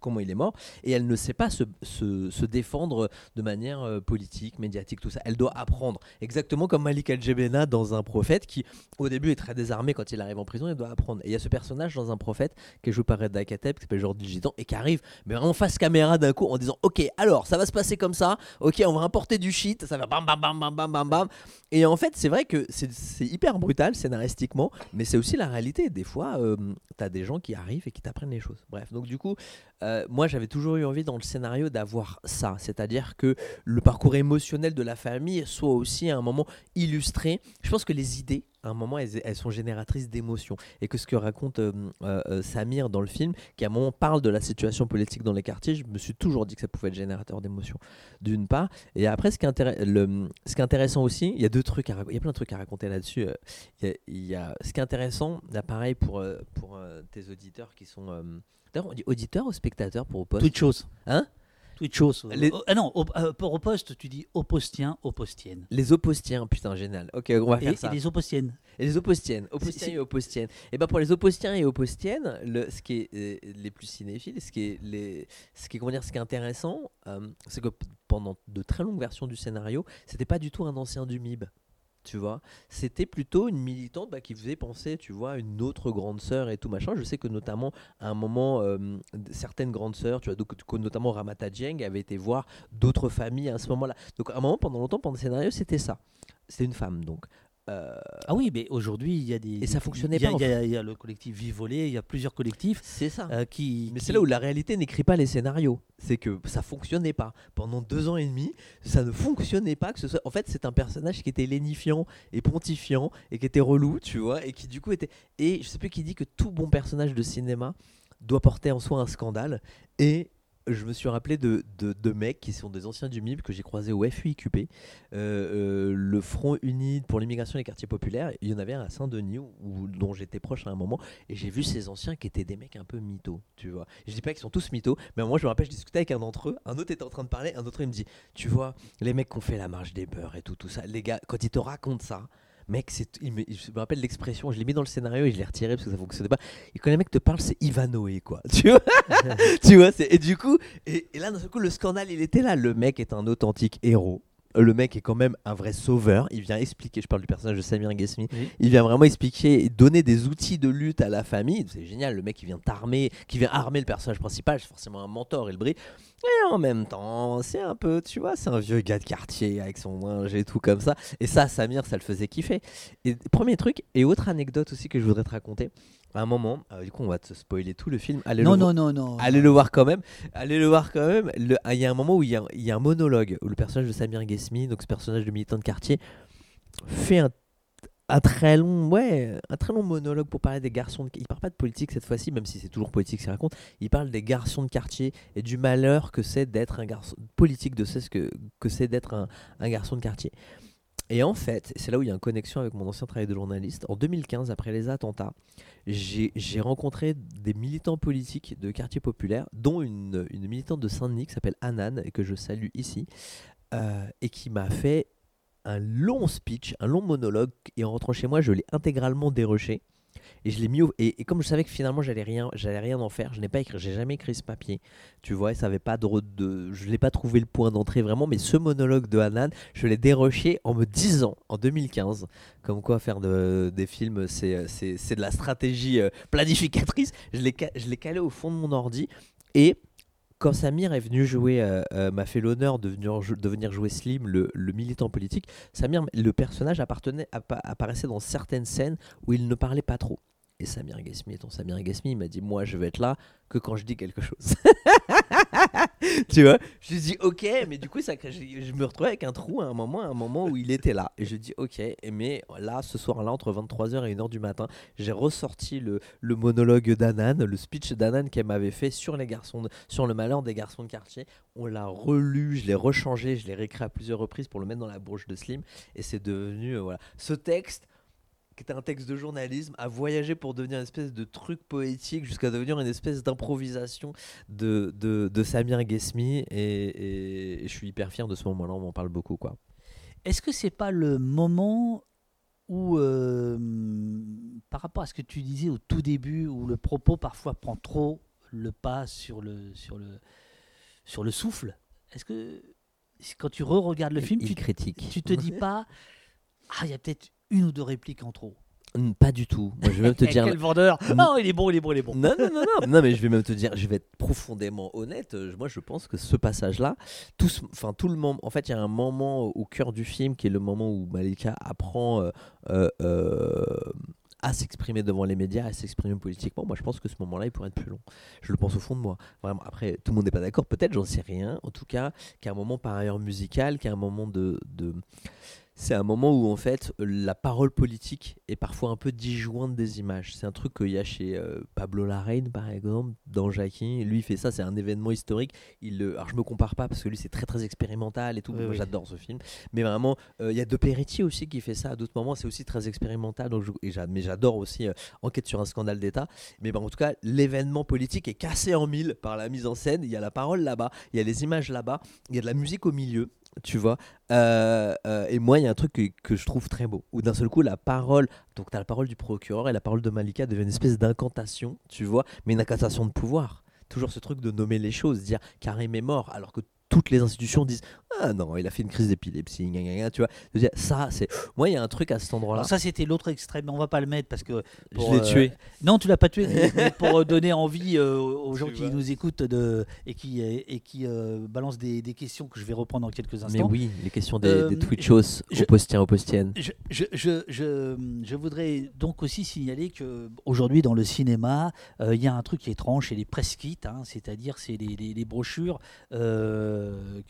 comment il est mort, et elle ne sait pas se, défendre de manière euh, politique, médiatique, tout ça. Elle doit apprendre, exactement comme Malik El-Jebena dans un prophète qui, au début, est très désarmé quand il arrive en prison, il doit apprendre. Et il y a ce personnage dans un prophète qui est joué par Reda Kateb, qui s'appelle Jordi Gitan, et qui arrive, mais vraiment face caméra d'un coup en disant, ok, alors ça va se passer comme ça, ok, on va importer du shit, ça va bam bam bam bam bam bam bam. Et en fait, c'est vrai que c'est hyper brutal scénaristiquement, mais c'est aussi la réalité des fois, tu as des gens qui arrivent et qui t'apprennent les choses. Bref, donc du coup, euh, moi j'avais toujours eu envie dans le scénario d'avoir ça, c'est-à-dire que le parcours émotionnel de la famille soit aussi à un moment illustré. Je pense que les idées, à un moment, elles, sont génératrices d'émotions. Et que ce que raconte euh, euh, Samir dans le film, qui à un moment parle de la situation politique dans les quartiers, je me suis toujours dit que ça pouvait être générateur d'émotions, d'une part. Et après, ce qui, est intéressant aussi, il y a deux trucs, il y a plein de trucs à raconter là-dessus. Il y, a, ce qui est intéressant, là pareil pour, pour tes auditeurs qui sont... D'ailleurs, on dit auditeur ou spectateur pour au poste Toutes choses. Hein Tweet chose. Les... ah non, au, euh, pour au poste, tu dis oppostien, oppostienne. Les oppostiens, putain, génial. Ok, on va faire et, ça. Et les oppostiennes. Et les oppostiens, oppostiens et oppostiennes. Et ben pour les oppostiens et oppostiennes, le, ce qui est euh, les plus cinéphiles, ce qui est les, ce qui est comment dire, ce qui est intéressant, euh, c'est que pendant de très longues versions du scénario, c'était pas du tout un ancien du MIB C'était plutôt une militante bah, qui faisait penser, tu vois, à une autre grande sœur et tout machin. Je sais que notamment à un moment, euh, certaines grandes sœurs, tu vois, donc, notamment Ramata Dieng avait été voir d'autres familles à ce moment-là. Donc à un moment, pendant longtemps, pendant le scénario, c'était ça. C'est une femme, donc. Ah oui, mais aujourd'hui, il y a des. Et ça fonctionnait il y a, pas. Il y, a, il y a le collectif Vivolé, il y a plusieurs collectifs. C'est ça. euh, qui, Mais qui- c'est là où la réalité n'écrit pas les scénarios. C'est que ça fonctionnait pas. Pendant deux ans et demi, ça ne fonctionnait pas. Que ce soit... En fait, c'est un personnage qui était lénifiant et pontifiant et qui était relou, tu vois, et qui du coup était. Et je sais plus qui dit que tout bon personnage de cinéma doit porter en soi un scandale. Et je me suis rappelé de, de, mecs qui sont des anciens du MIB que j'ai croisés au FUIQP, euh, euh, le Front Uni pour l'immigration et les quartiers populaires. Il y en avait un à Saint-Denis où- dont j'étais proche à un moment et j'ai vu ces anciens qui étaient des mecs un peu mythos, tu vois. Je dis pas qu'ils sont tous mythos, mais moi je me rappelle, je discutais avec un d'entre eux, un autre était en train de parler, un autre il me dit, tu vois, les mecs qui ont fait la marche des beurs et tout, tout ça, les gars, quand ils te racontent ça, mec, c'est, il me, je me rappelle l'expression, je l'ai mis dans le scénario et je l'ai retiré parce que ça fonctionnait pas. Et quand les mecs te parlent, c'est Ivanoé, quoi. [laughs] Tu vois, [laughs] tu vois c'est, et du coup, et, et là, d'un seul coup, le scandale, il était là. Le mec est un authentique héros. Le mec est quand même un vrai sauveur. Il vient expliquer, je parle du personnage de Samir Ghesmi, Oui. il vient vraiment expliquer et donner des outils de lutte à la famille. C'est génial, le mec qui vient t'armer, qui vient armer le personnage principal, c'est forcément un mentor et le bris. Et en même temps, c'est un peu, tu vois, c'est un vieux gars de quartier avec son linge et tout comme ça. Et ça, Samir, ça le faisait kiffer. Et premier truc, et autre anecdote aussi que je voudrais te raconter. À un moment, euh, du coup, on va te spoiler tout le film. Allez Non, le non, non, non. Allez le voir quand même. Allez le voir quand même. Le- Il y a un moment où il y a, il y a un monologue où le personnage de Samir Ghesmi, donc ce personnage de militant de quartier, fait un, un très long, ouais, un très long monologue pour parler des garçons. De... Il parle pas de politique cette fois-ci, même si c'est toujours politique qu'il raconte. Il parle des garçons de quartier et du malheur que c'est d'être un garçon politique, de ce que que c'est d'être un, un garçon de quartier. Et en fait, c'est là où il y a une connexion avec mon ancien travail de journaliste. En 2015, après les attentats, j'ai rencontré des militants politiques de quartier populaire, dont une, une militante de Saint-Denis qui s'appelle Anan, et que je salue ici, euh, et qui m'a fait un long speech, un long monologue, et en rentrant chez moi, je l'ai intégralement déroché. Et je l'ai mis au- et, comme je savais que finalement j'allais rien, j'allais rien en faire, je n'ai pas écrit, j'ai jamais écrit ce papier, tu vois, ça avait pas de, je l'ai pas trouvé le point d'entrée vraiment, mais ce monologue de Hanan, je l'ai déroché en me disant en 2015, comme quoi faire de, des films, c'est, de la stratégie euh, planificatrice. Je l'ai, je calé au fond de mon ordi et quand Samir est venu jouer, euh, euh, m'a fait l'honneur de de venir jouer Slim, le, le militant politique. Samir, le personnage appartenait, appa- apparaissait dans certaines scènes où il ne parlait pas trop. Et Samir Ghesmi étant Samir Ghesmi, il m'a dit Moi, je vais être là que quand je dis quelque chose. [laughs] tu vois Je lui dis Ok, mais du coup, ça, je, me retrouvais avec un trou à un moment, à un moment où il était là. Et je dis Ok, mais là, ce soir-là, entre 23h et 1h du matin, j'ai ressorti le, monologue d'Anan, le speech d'Anan qu'elle m'avait fait sur les garçons, sur le malheur des garçons de quartier. On l'a relu, je l'ai rechangé, je l'ai réécrit à plusieurs reprises pour le mettre dans la bouche de Slim. Et c'est devenu, euh, voilà. Ce texte qui était un texte de journalisme, a voyagé pour devenir une espèce de truc poétique jusqu'à devenir une espèce d'improvisation de, de, de Samir Ghesmi. Et, et- et je suis hyper fier de ce moment-là, on m'en parle beaucoup. quoi. Est-ce que c'est pas le moment où, euh, par rapport à ce que tu disais au tout début, où le propos parfois prend trop le pas sur le, sur le, sur le souffle, est-ce que quand tu re-regardes le Il- film, il tu, critique. tu te dis pas, ah, il y a peut-être une ou deux répliques en trop Pas du tout. Moi, je vais même te [laughs] dire. Quel vendeur. Oh, il est bon, il est bon, il est bon. Non, non, non, non, non, mais je vais même te dire, je vais être profondément honnête. euh, Moi, je pense que ce passage-là, tout, ce- enfin, tout le moment, en fait, il y a un moment au cœur du film qui est le moment où Malika apprend euh, euh, euh, à s'exprimer devant les médias, à s'exprimer politiquement. Moi, je pense que ce moment-là, il pourrait être plus long. Je le pense au fond de moi. Vraiment. Après, tout le monde n'est pas d'accord. Peut-être, j'en sais rien. En tout cas, qu'il y a un moment par ailleurs musical, qu'il y a un moment de, de... C'est un moment où en fait la parole politique est parfois un peu disjointe des images. C'est un truc qu'il y a chez euh, Pablo Larraine par exemple, dans Jackie. Lui il fait ça, c'est un événement historique. Il, le- alors je me compare pas parce que lui c'est très très expérimental et tout. Oui, Moi oui. j'adore ce film. Mais vraiment, euh, il y a De Peretti aussi qui fait ça à d'autres moments. C'est aussi très expérimental. Donc je- et mais j'adore aussi euh, Enquête sur un scandale d'État. Mais bah, en tout cas, l'événement politique est cassé en mille par la mise en scène. Il y a la parole là-bas, il y a les images là-bas, il y a de la musique au milieu. Tu vois, Euh, euh, et moi, il y a un truc que, que je trouve très beau, où d'un seul coup, la parole, donc tu as la parole du procureur et la parole de Malika devient une espèce d'incantation, tu vois, mais une incantation de pouvoir. Toujours ce truc de nommer les choses, dire Karim est mort, alors que toutes les institutions disent Ah non, il a fait une crise d'épilepsie, tu vois. Ça, c'est. Moi, il y a un truc à cet endroit-là. Ça, c'était l'autre extrême, mais on va pas le mettre parce que. Pour, je l'ai tué. Non, tu l'as pas tué, mais, pour donner envie aux gens qui nous écoutent de, et qui, et qui balancent des, des, questions que je vais reprendre dans quelques instants. Mais oui, les questions des, des Twitchos, aux postiens, aux postiennes. Je, je, je, je, voudrais donc aussi signaler qu'aujourd'hui, dans le cinéma, il y a un truc qui est étrange, c'est les press kits, hein, c'est-à-dire c'est les, les, les, brochures euh,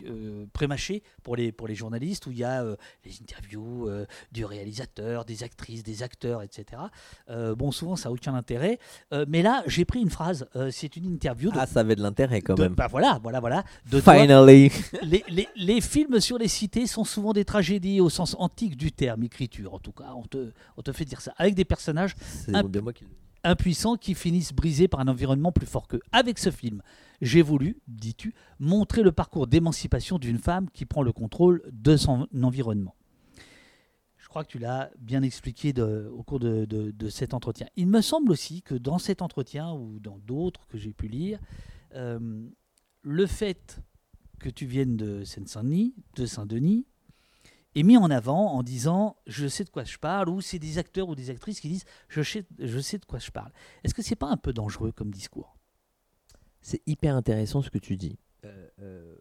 euh, prémâchées pour les, pour les journalistes où il y a euh, les interviews euh, du réalisateur, des actrices, des acteurs, etc. bon, souvent ça n'a aucun intérêt, mais là j'ai pris une phrase, c'est une interview. De, ah, ça avait de l'intérêt quand même. Bah voilà, voilà, voilà. De Finally. [laughs] les, les, les, films sur les cités sont souvent des tragédies au sens antique du terme, écriture en tout cas. On te, on te fait dire ça. Avec des personnages. C'est bien moi qui impuissants qui finissent brisés par un environnement plus fort qu'eux. Avec ce film, j'ai voulu, dis-tu, montrer le parcours d'émancipation d'une femme qui prend le contrôle de son environnement. Je crois que tu l'as bien expliqué au cours de, cet entretien. Il me semble aussi que dans cet entretien ou dans d'autres que j'ai pu lire, euh, le fait que tu viennes de Seine-Saint-Denis, de Saint-Denis, est mis en avant en disant je sais de quoi je parle, ou c'est des acteurs ou des actrices qui disent je sais, je sais de quoi je parle. Est-ce que c'est pas un peu dangereux comme discours? C'est hyper intéressant ce que tu dis. Euh, euh,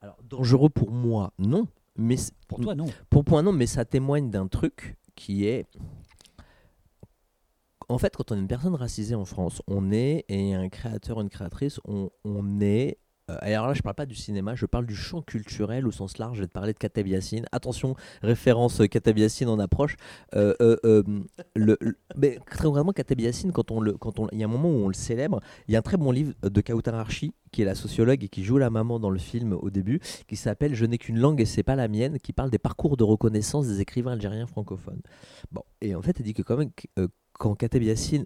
alors dangereux pour moi, non. Mais pour toi, non. Pour moi, non, mais ça témoigne d'un truc qui est en fait, quand on est une personne racisée en France, on est, et un créateur, une créatrice, on, on est euh, alors là, je parle pas du cinéma, je parle du champ culturel au sens large. Je vais te parler de Kateb Yassine. Attention, référence euh, Kateb Yassine en approche. Euh, mais très vraiment, Kateb Yassine, quand on le, quand on, il y a un moment où on le célèbre, il y a un très bon livre de Kautar Archi, qui est la sociologue et qui joue la maman dans le film au début, qui s'appelle Je n'ai qu'une langue et c'est pas la mienne, qui parle des parcours de reconnaissance des écrivains algériens francophones. Bon, et en fait, elle dit que quand même, Yassine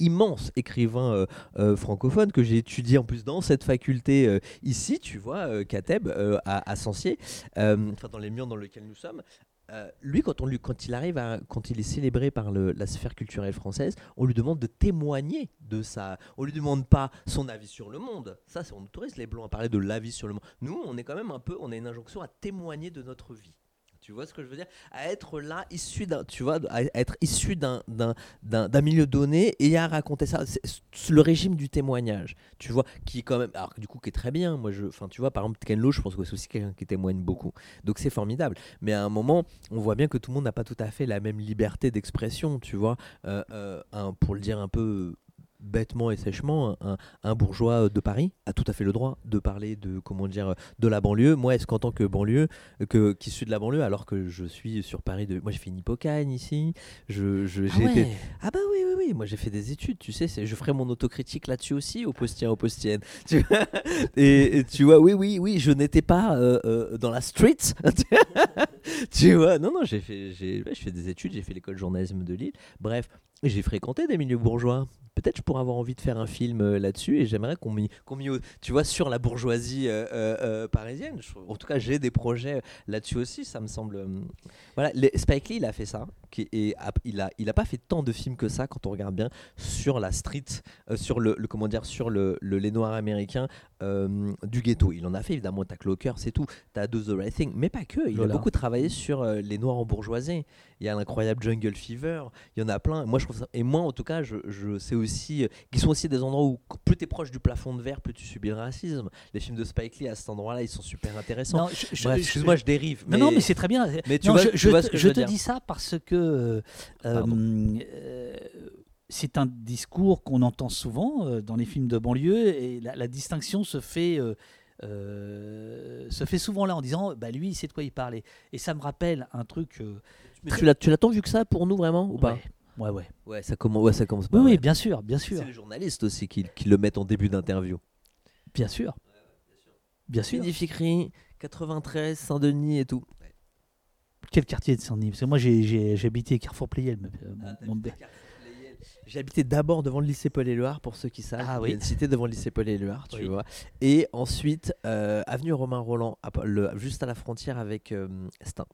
immense écrivain euh, euh, francophone que j'ai étudié en plus dans cette faculté euh, ici, tu vois, Kateb, à, à Sancier, dans les murs dans lesquels nous sommes. lui, quand, on lui, quand il arrive, quand il est célébré par la sphère culturelle française, on lui demande de témoigner de ça. On lui demande pas son avis sur le monde. Ça, on autorise les blancs à parler de l'avis sur le monde. Nous, on est quand même un peu, on a une injonction à témoigner de notre vie. Tu vois ce que je veux dire? À être là, issu d'un, tu vois, à être issu d'un, d'un, milieu donné et à raconter ça. C'est le régime du témoignage, tu vois, qui est quand même, alors du coup, qui est très bien. Moi, je, enfin, tu vois, par exemple, Ken Lo, je pense que c'est aussi quelqu'un qui témoigne beaucoup. Donc c'est formidable. Mais à un moment, on voit bien que tout le monde n'a pas tout à fait la même liberté d'expression, tu vois. Euh, euh, pour le dire un peu bêtement et sèchement, un, bourgeois de Paris a tout à fait le droit de parler de comment dire de la banlieue. Moi, est-ce qu'en tant que banlieue, que qui suis de la banlieue, alors que je suis sur Paris de, moi j'ai fait une hypocagne ici, je, je ah, ouais. ah, bah oui oui oui, moi j'ai fait des études, tu sais, je ferai mon autocritique là-dessus aussi au postien au postienne. [laughs] Tu et, tu vois, oui oui oui, je n'étais pas euh, euh, dans la street, [laughs] tu vois. Non non, j'ai fait j'ai je fais des études, j'ai fait l'école de journalisme de Lille. Bref, j'ai fréquenté des milieux bourgeois peut-être je pourrais avoir envie de faire un film euh, là-dessus et j'aimerais qu'on m'y, qu'on tu vois, sur la bourgeoisie euh, euh, parisienne. en tout cas, j'ai des projets là-dessus aussi. Ça me semble. voilà, Spike Lee, il a fait ça. Qui, et il a, il a pas fait tant de films que ça quand on regarde bien sur la street, sur le, comment dire, sur le, le les noirs américains du ghetto. Il en a fait évidemment. T'as Clocker, c'est tout. T'as Do the Right Thing, mais pas que. Il a beaucoup travaillé sur les noirs en bourgeoisie. Il y a l'incroyable Jungle Fever. Il y en a plein. Moi, je trouve ça. Et moi, en tout cas, je, je sais aussi, euh, qui sont aussi des endroits où plus tu es proche du plafond de verre, plus tu subis le racisme. Les films de Spike Lee à cet endroit-là, ils sont super intéressants. excuse-moi, je dérive. Non, non, mais c'est très bien. Mais tu vois, je, je te dis ça parce que. Euh, euh, c'est un discours qu'on entend souvent dans les films de banlieue et la, distinction se fait, se fait souvent là en disant bah, lui il sait de quoi il parlait. Et ça me rappelle un truc. Mais tu l'as tant vu que ça pour nous vraiment ou pas? Ouais, ouais. Ouais, ça commence, ouais, ça commence Oui, oui, bien sûr, bien sûr. C'est les journalistes aussi qui, qui, le mettent en début d'interview. Bien sûr. Bien sûr. Midi 93, Saint-Denis et tout. Quel quartier de Saint-Denis? Parce que moi, j'ai habité Carrefour Playel. Ah, j'ai habité d'abord devant le lycée Paul-Éluard, pour ceux qui savent. Ah, oui. Il y a une cité devant le lycée Paul-Éluard, tu vois. Et ensuite, euh, avenue Romain Roland, juste à la frontière avec euh, Stein.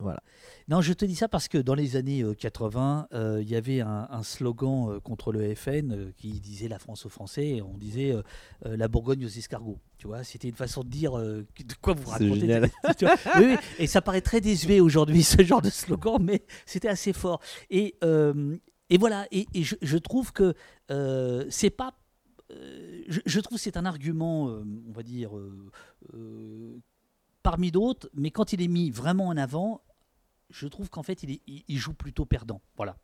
Voilà. Non, je te dis ça parce que dans les années 80, euh, euh, il y avait un, slogan euh, contre le FN qui disait la France aux Français, et on disait la Bourgogne aux escargots. Tu vois, c'était une façon de dire de quoi vous racontez. oui, et ça paraît très désuet aujourd'hui ce genre de slogan, mais c'était assez fort. Et, et voilà, et, je, trouve que c'est pas je, je, trouve c'est un argument, on va dire, parmi d'autres, mais quand il est mis vraiment en avant, je trouve qu'en fait, il, il, joue plutôt perdant. Voilà.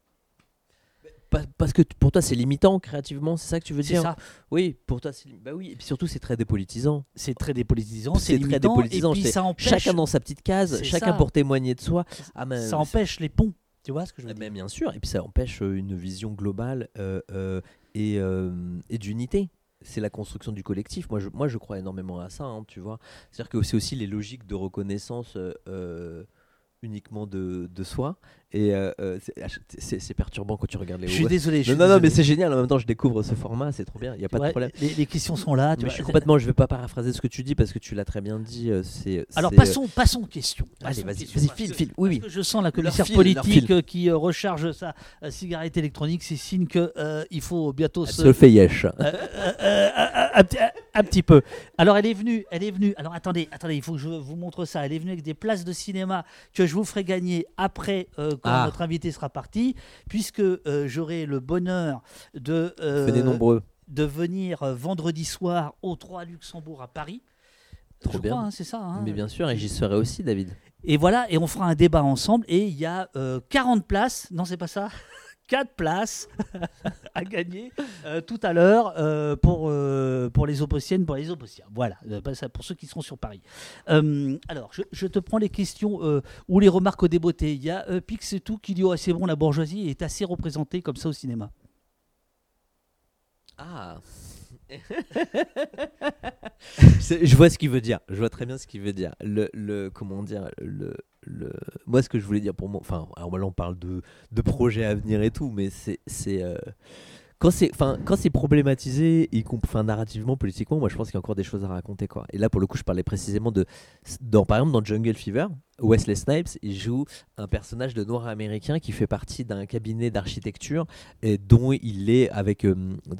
Parce que pour toi, c'est limitant créativement, c'est ça que tu veux dire ça. Oui, pour toi, c'est bah oui. Et puis surtout, c'est très dépolitisant. C'est très dépolitisant. C'est très dépolitisant. Et puis ça empêche... Chacun dans sa petite case, chacun pour témoigner de soi. Ah, ça empêche les ponts. Tu vois ce que je veux dire? Bien sûr. Et puis ça empêche euh, une vision globale euh, euh, et, et d'unité c'est la construction du collectif. Moi je, moi, je crois énormément à ça, hein, tu vois. C'est-à-dire que c'est aussi les logiques de reconnaissance uniquement de, de soi et euh, euh, ah, c'est perturbant quand tu regardes les Je suis désolé. non, non, mais c'est génial. En même temps, je découvre ce format, c'est trop bien. Il y a pas de problème. Les, questions sont là. Tu je suis complètement. Je vais pas paraphraser ce que tu dis parce que tu l'as très bien dit. Euh, c'est. Alors passons, passons aux questions. Allez, vas-y, vas-y, file, file. Oui, oui. je sens la commissaire politique qui recharge sa cigarette électronique. C'est signe que il faut bientôt se. Se fait yesh. Un petit peu. Alors elle est venue, elle est venue. Alors attendez, attendez, il faut que je vous montre ça. Elle est venue avec des places de cinéma que je vous ferai gagner après quand ah. notre invité sera parti, puisque euh, j'aurai le bonheur de, euh, de venir euh, vendredi soir au 3 Luxembourg à Paris. Trop bien. Hein, c'est ça. Hein. Mais bien sûr, et j'y serai aussi, David. Et voilà, et on fera un débat ensemble. Et il y a 40 places. Non, c'est pas ça? 4 places [laughs] à gagner euh, tout à l'heure euh, pour, euh, pour les opposiennes, pour les opposiens. Voilà, pour ceux qui seront sur Paris. alors, je, te prends les questions ou les remarques au débeauté. Il y a Pix et tout qui dit oh, c'est bon, la bourgeoisie est assez représentée comme ça au cinéma. Ah [laughs] je vois ce qu'il veut dire. Je vois très bien ce qu'il veut dire. Le, le comment dire le, le, moi, ce que je voulais dire pour moi, enfin, alors là, on parle de, de projets à venir et tout, mais c'est, euh, quand c'est, enfin, quand c'est problématisé, y enfin, narrativement, politiquement, moi, je pense qu'il y a encore des choses à raconter, quoi. Et là, pour le coup, je parlais précisément de, dans, par exemple, dans Jungle Fever, Wesley Snipes, joue un personnage de noir américain qui fait partie d'un cabinet d'architecture dont il est avec euh,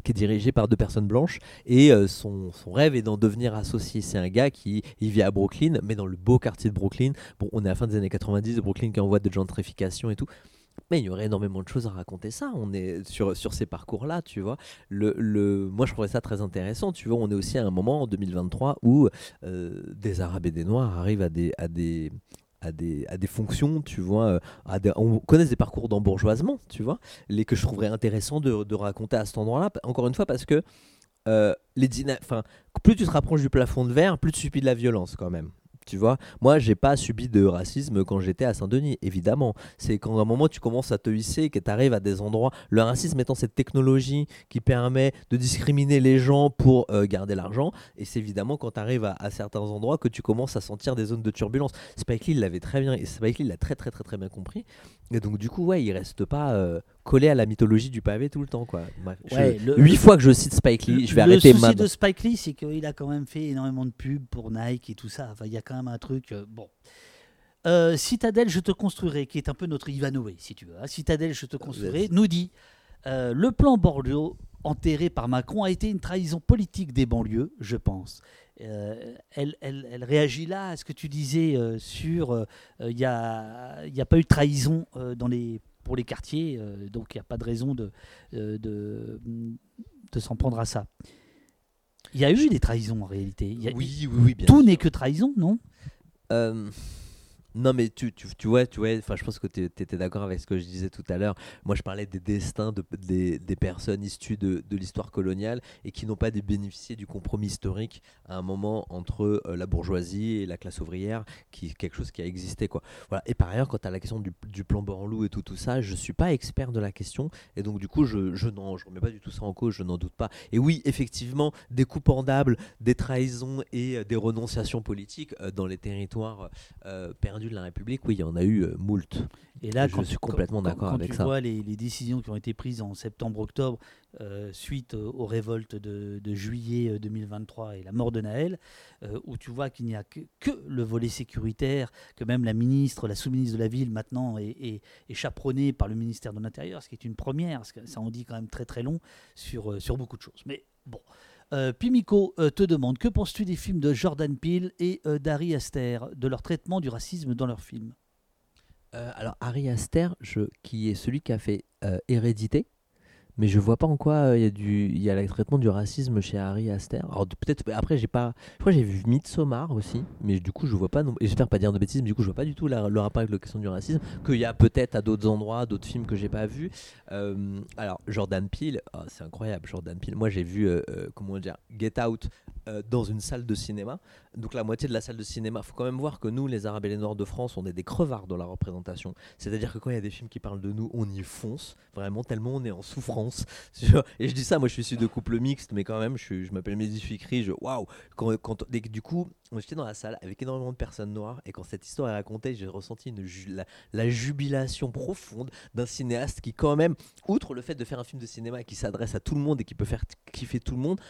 qui est dirigé par deux personnes blanches et euh, son, son, rêve est d'en devenir associé. C'est un gars qui il vit à Brooklyn, mais dans le beau quartier de Brooklyn. Bon, on est à la fin des années 90, Brooklyn qui envoie de gentrification et tout. Mais il y aurait énormément de choses à raconter ça. On est sur, sur ces parcours-là, tu vois. Le, le, moi, je trouvais ça très intéressant. Tu vois, on est aussi à un moment en 2023 où euh, des Arabes et des Noirs arrivent à des, à des, à des, à des fonctions, tu vois. Euh, on connaît des parcours d'embourgeoisement, tu vois, les que je trouverais intéressant de, de raconter à cet endroit-là. Encore une fois, parce que euh, les enfin, plus tu te rapproches du plafond de verre, plus tu subis de la violence quand même. Tu vois, moi, j'ai pas subi de racisme quand j'étais à Saint-Denis, évidemment. C'est quand à un moment tu commences à te hisser et que tu arrives à des endroits. Le racisme étant cette technologie qui permet de discriminer les gens pour euh, garder l'argent. Et c'est évidemment quand tu arrives à, certains endroits que tu commences à sentir des zones de turbulence. Spike Lee l'avait très bien, et Spike Lee l'a très très très très bien compris. Et donc, du coup, ouais, il reste pas euh, collé à la mythologie du pavé tout le temps. Quoi. Huit fois que je cite Spike Lee, je vais arrêter Le souci de Spike Lee, c'est qu'il a quand même fait énormément de pubs pour Nike et tout ça. Enfin, il y a quand même un truc. Euh, bon. Euh, Citadelle, je te construirai, qui est un peu notre Ivanové, si tu veux. Hein. Citadelle, je te construirai, nous dit le plan Bordeaux enterré par Macron a été une trahison politique des banlieues, je pense. Euh, elle, elle, réagit là à ce que tu disais euh, sur il euh, n'y a, y a pas eu de trahison dans les, pour les quartiers, donc il n'y a pas de raison de, de, de, s'en prendre à ça. Il y a eu des trahisons en réalité. oui, oui, oui, bien Tout n'est que trahison, non? Non, mais tu, tu, tu vois, tu vois je pense que tu étais d'accord avec ce que je disais tout à l'heure. Moi, je parlais des destins de, des, des personnes issues de, de l'histoire coloniale et qui n'ont pas bénéficié du compromis historique à un moment entre euh, la bourgeoisie et la classe ouvrière, qui quelque chose qui a existé. Quoi. Voilà. Et par ailleurs, quant à la question du, du plan Borloo et tout, tout ça, je ne suis pas expert de la question. Et donc, du coup, je, je ne je remets pas du tout ça en cause, je n'en doute pas. Et oui, effectivement, des coups pendables, des trahisons et euh, des renonciations politiques euh, dans les territoires perdus perdu de la République, oui, il y en a eu euh, moult. Et là, je quand, suis complètement d'accord avec tu ça. vois les, les, décisions qui ont été prises en septembre-octobre euh, suite aux révoltes de, de, juillet 2023 et la mort de Naël, euh, où tu vois qu'il n'y a que, que, le volet sécuritaire, que même la ministre, la sous-ministre de la ville maintenant est, est, est chaperonnée par le ministère de l'Intérieur, ce qui est une première, parce que ça en dit quand même très très long sur, euh, sur beaucoup de choses. Mais bon. Euh, Pimico euh, te demande que penses-tu des films de Jordan Peele et euh, d'Ari Aster, de leur traitement du racisme dans leurs films? Euh, Alors, Ari Aster, qui est celui qui a fait Hérédité, mais je vois pas en quoi il y a du il y a le traitement du racisme chez Harry Aster. Alors peut-être après j'ai pas je crois j'ai vu Midsommar aussi, mais du coup je vois pas non j'espère pas dire de bêtises, mais du coup je vois pas du tout le rapport avec la question du racisme qu'il y a peut-être à d'autres endroits, d'autres films que j'ai pas vus. Euh, alors Jordan Peele, oh, c'est incroyable Jordan Peele. Moi j'ai vu euh, euh, comment dire Get Out dans une salle de cinéma. Donc la moitié de la salle de cinéma, faut quand même voir que nous les Arabes et les Noirs de France, on est des crevards dans la représentation. C'est-à-dire que quand il y a des films qui parlent de nous, on y fonce vraiment tellement on est en souffrance [laughs] et je dis ça, moi je suis issu de couple mixte, mais quand même, je, m'appelle Mehdi Fikri. Je waouh quand, du coup, j'étais dans la salle avec énormément de personnes noires, et quand cette histoire est racontée, j'ai ressenti la, la, jubilation profonde d'un cinéaste qui, quand même, outre le fait de faire un film de cinéma qui s'adresse à tout le monde et qui peut faire kiffer tout le monde,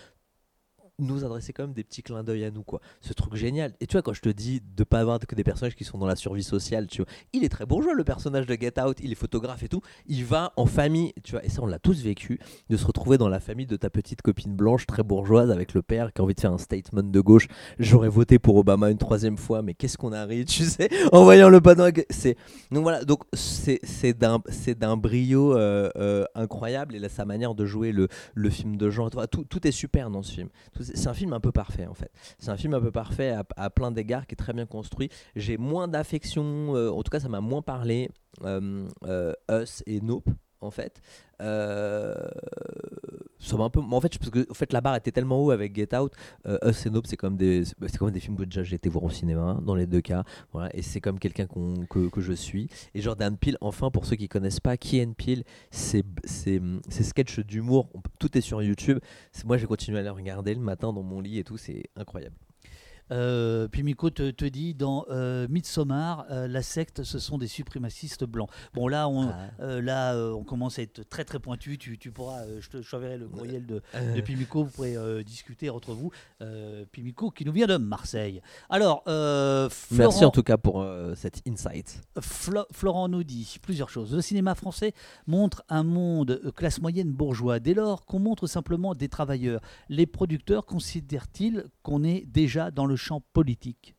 nous adresser quand même des petits clins d'œil à nous quoi. Ce truc génial. Et tu vois quand je te dis de pas avoir que des personnages qui sont dans la survie sociale tu vois il est très bourgeois le personnage de Get Out. Il est photographe et tout. Il va en famille tu vois. Et ça on l'a tous vécu de se retrouver dans la famille de ta petite copine blanche très bourgeoise avec le père qui a envie de faire un statement de gauche. J'aurais voté pour Obama une troisième fois mais qu'est-ce qu'on arrive tu sais [laughs] en voyant le panneau c'est donc voilà. Donc c'est d'un c'est d'un brio euh, euh, incroyable. Et là, sa manière de jouer le, le film de genre tout, tout est super dans ce film c'est un film un peu parfait en fait. C'est un film un peu parfait à, plein d'égards qui est très bien construit. J'ai moins d'affection, euh, en tout cas ça m'a moins parlé euh, euh, Us et Nope en fait. Euh, un peu. En fait, parce que en fait, la barre était tellement haut avec Get Out. Euh, Us et Nope, c'est comme des, c'est comme des films que déjà j'ai été voir au cinéma dans les deux cas. Voilà, et c'est comme quelqu'un que, que, je suis. Et Jordan Peele, enfin pour ceux qui connaissent pas, Key Peele, c'est c'est c'est sketch d'humour. Tout est sur YouTube. moi, j'ai continué à les regarder le matin dans mon lit et tout. C'est incroyable. Euh, puis Miko te, te, dit dans euh, Midsommar, euh, la secte, ce sont des suprémacistes blancs. Bon, là, on, ah. euh, là, euh, on commence à être très très pointu. Tu, tu pourras, je te j'enverrai le courriel de, de Pimico. Vous pourrez discuter entre vous. Pimico qui nous vient de Marseille. Alors, Florent, merci en tout cas pour cet insight. Flo, Florent nous dit plusieurs choses. Le cinéma français montre un monde classe moyenne bourgeois. Dès lors qu'on montre simplement des travailleurs, les producteurs considèrent-ils qu'on est déjà dans le champ politique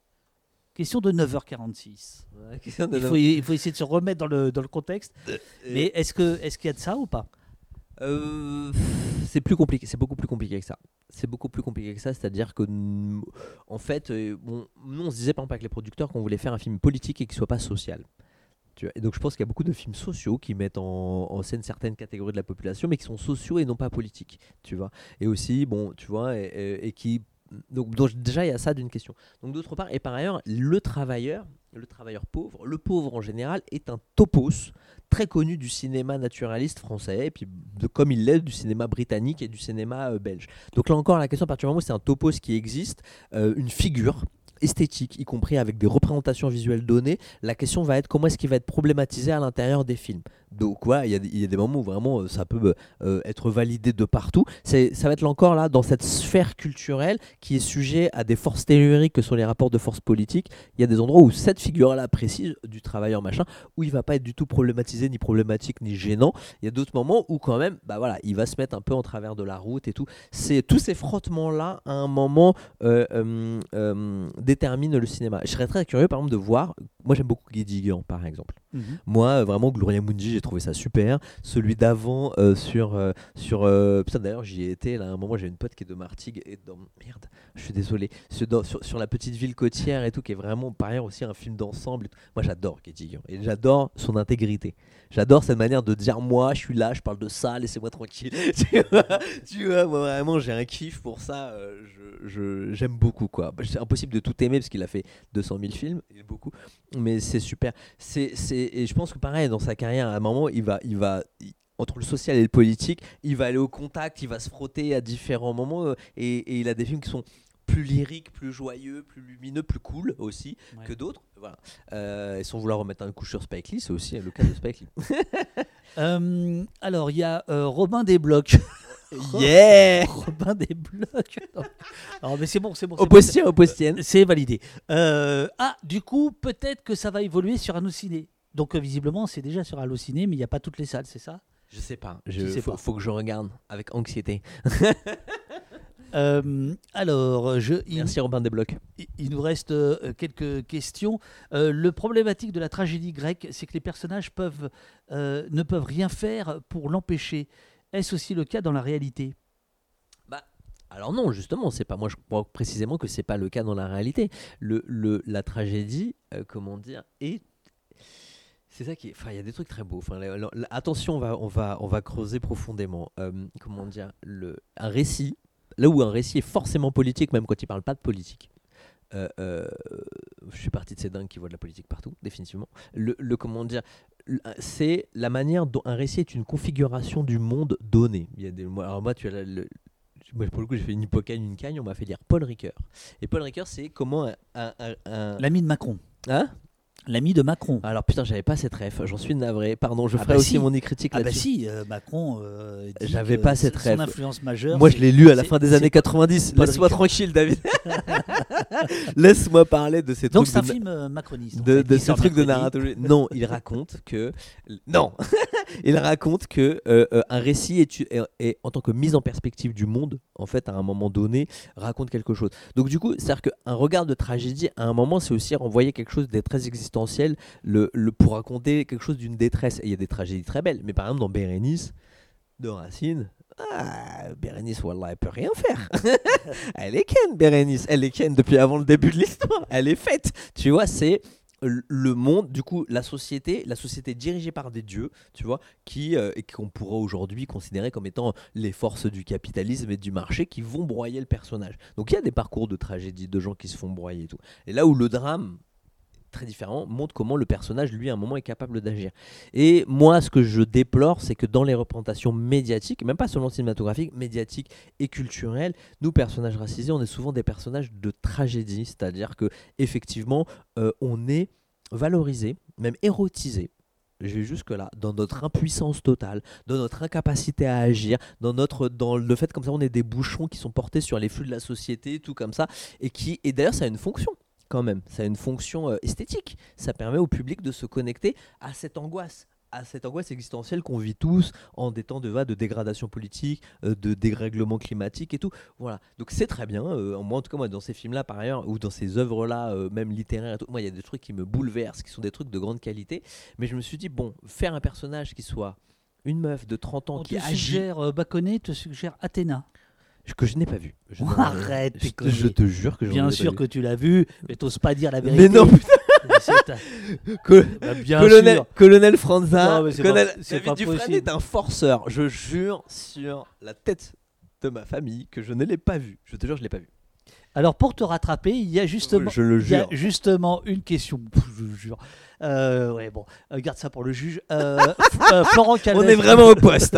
Question de 9h46. Ouais, question de il, faut, il, faut, essayer de se remettre dans le, dans le contexte. Euh, Mais est-ce qu'il est qu'il y a de ça ou pas? Euh, c'est plus compliqué, c'est beaucoup plus compliqué que ça. C'est beaucoup plus compliqué que ça, c'est-à-dire que en fait, euh, bon, nous on se disait par exemple avec les producteurs qu'on voulait faire un film politique et qui soit pas social. Tu vois et donc je pense qu'il y a beaucoup de films sociaux qui mettent en, en, scène certaines catégories de la population, mais qui sont sociaux et non pas politiques, tu vois. Et aussi, bon, tu vois, et, et, et qui donc, déjà il y a ça d'une question. Donc d'autre part et par ailleurs le travailleur, le travailleur pauvre, le pauvre en général est un topos très connu du cinéma naturaliste français et puis de, comme il l'est du cinéma britannique et du cinéma euh, belge. Donc là encore la question à partir du moment où c'est un topos qui existe, euh, une figure esthétique, y compris avec des représentations visuelles données, la question va être comment est-ce qu'il va être problématisé à l'intérieur des films. Donc ouais, il y, a des moments où vraiment ça peut euh, être validé de partout. Ça va être encore là dans cette sphère culturelle qui est sujet à des forces telluriques que sont les rapports de force politique. Il y a des endroits où cette figure-là précise du travailleur machin, où il va pas être du tout problématisé, ni problématique, ni gênant. Il y a d'autres moments où quand même, bah voilà, il va se mettre un peu en travers de la route et tout. C'est tous ces frottements-là à un moment euh, euh, euh, déterminent le cinéma. Je serais très curieux par exemple de voir. Moi j'aime beaucoup Guy Digan par exemple. Mm-hmm. Moi vraiment Gloria Mundi j'ai trouvé ça super. Celui d'avant euh, sur euh, sur euh, putain d'ailleurs j'y ai été là à un moment j'ai une pote qui est de Martigues et dans merde je suis désolé sur, sur, la petite ville côtière et tout qui est vraiment par ailleurs aussi un film d'ensemble. Moi j'adore Guy et j'adore son intégrité. J'adore cette manière de dire moi je suis là je parle de ça laissez-moi tranquille. [laughs] tu, vois, tu vois moi vraiment j'ai un kiff pour ça. je, j'aime beaucoup quoi. C'est impossible de tout aimer parce qu'il a fait 200 000 films il beaucoup mais c'est super. C'est et je pense que pareil dans sa carrière à un moment il va, il va, il, entre le social et le politique, il va aller au contact, il va se frotter à différents moments euh, et, et, il a des films qui sont plus lyriques, plus joyeux, plus lumineux, plus cool aussi que d'autres. Voilà. Euh, et sans vouloir remettre un coup sur Spike Lee, c'est aussi le cas de Spike Lee. [laughs] Euh, alors, il y a euh, Robin Desblocs. [laughs] Yeah [laughs] Robin Desblocs. Non. Non, mais c'est bon, c'est bon. Au postien, au postien. C'est validé. Euh, ah, du coup, peut-être que ça va évoluer sur Allociné. Donc, euh, visiblement, c'est déjà sur Allociné, mais il n'y a pas toutes les salles, c'est ça? Je sais pas. Je, sais faut, pas. faut que je regarde avec anxiété. [laughs] Euh, alors, je, il, Merci Robin Desblocs. il- il nous reste euh, quelques questions. Euh, le problématique de la tragédie grecque, c'est que les personnages peuvent, ne peuvent rien faire pour l'empêcher. Est-ce aussi le cas dans la réalité? Bah, alors non, justement, c'est pas moi. Je crois précisément que c'est pas le cas dans la réalité. Le, le, la tragédie, comment dire, est c'est ça qui est. Enfin, il y a des trucs très beaux. Enfin, la- la- la- attention, on va, on va, on va creuser profondément. Euh, comment dire, le, un récit, là où un récit est forcément politique, même quand il parle pas de politique. euh, euh, je suis parti de ces dingues qui voient de la politique partout, définitivement. Le, le comment dire, c'est la manière dont un récit est une configuration du monde donné. Il y a des, alors moi, tu as le, moi, pour le coup, j'ai fait une hippocane, une cagne, on m'a fait lire Paul Ricoeur. Et Paul Ricoeur, c'est comment un. un- un- un- L'ami de Macron. Hein? L'ami de Macron. Alors putain, j'avais pas cette ref, j'en suis navré. Pardon, je Ah ferai bah aussi si. mon critique Ah bah là-dessus. si, euh, Macron. euh, J'avais pas cette son ref. influence majeure. Moi, je l'ai lu à la fin des années 90. Paul Laisse-moi tranquille, David. [laughs] Laisse-moi parler de ces Donc trucs c'est un de film euh, macroniste. en de, fait, de ce truc de narratologie. Non, il raconte que non, [laughs] il raconte que euh, un récit est, est- est, en tant que mise en perspective du monde, en fait, à un moment donné, raconte quelque chose. Donc du coup, c'est-à-dire qu'un regard de tragédie, à un moment, c'est aussi renvoyer quelque chose de très le, pour raconter quelque chose d'une détresse. Et il y a des tragédies très belles, mais par exemple dans Bérénice de Racine. Ah, Bérénice, Wallah, elle peut rien faire. [laughs] elle est ken, Bérénice. Elle est ken depuis avant le début de l'histoire. Elle est faite. Tu vois, c'est le monde, du coup, la société, la société dirigée par des dieux, tu vois, qui euh, qu'on pourrait aujourd'hui considérer comme étant les forces du capitalisme et du marché qui vont broyer le personnage. Donc il y a des parcours de tragédie, de gens qui se font broyer et tout. Et là où le drame très différent montre comment le personnage lui à un moment est capable d'agir. Et moi ce que je déplore c'est que dans les représentations médiatiques, même pas seulement cinématographiques, médiatiques et culturelles, nous personnages racisés, on est souvent des personnages de tragédie, c'est-à-dire que effectivement euh, on est valorisé, même érotisé. Je vais jusque là, dans notre impuissance totale, dans notre incapacité à agir, dans notre, dans le fait comme ça, on est des bouchons qui sont portés sur les flux de la société, tout comme ça, et qui, et d'ailleurs, ça a une fonction quand même, ça a une fonction euh, esthétique. Ça permet au public de se connecter à cette angoisse, à cette angoisse existentielle qu'on vit tous en des temps de, va, de dégradation politique, euh, de dérèglement climatique et tout. Voilà. Donc c'est très bien. euh, moi, en tout cas, moi, dans ces films-là, par ailleurs, ou dans ces œuvres-là, euh, même littéraires et tout, moi, il y a des trucs qui me bouleversent, qui sont des trucs de grande qualité. Mais je me suis dit, bon, faire un personnage qui soit une meuf de 30 ans On qui te agit. suggère, Baconnet te suggère Athéna. Que je n'ai pas vu. Je Arrête, je te, je te jure que je Bien pas sûr vu. que tu l'as vu, mais t'oses pas dire la vérité. Mais non, putain [laughs] Bah, bien colonel, sûr. colonel Franza, Non, colonel pas- David Dufresne est un forceur. Je jure sur la tête de ma famille que je ne l'ai pas vu. Je te jure, je l'ai pas vu. Alors pour te rattraper, il y a justement, Je le il y a jure. justement une question. Je le jure. Euh, ouais bon, euh, garde ça pour le juge. Euh, [laughs] euh, Florent Calvez. On est vraiment au poste.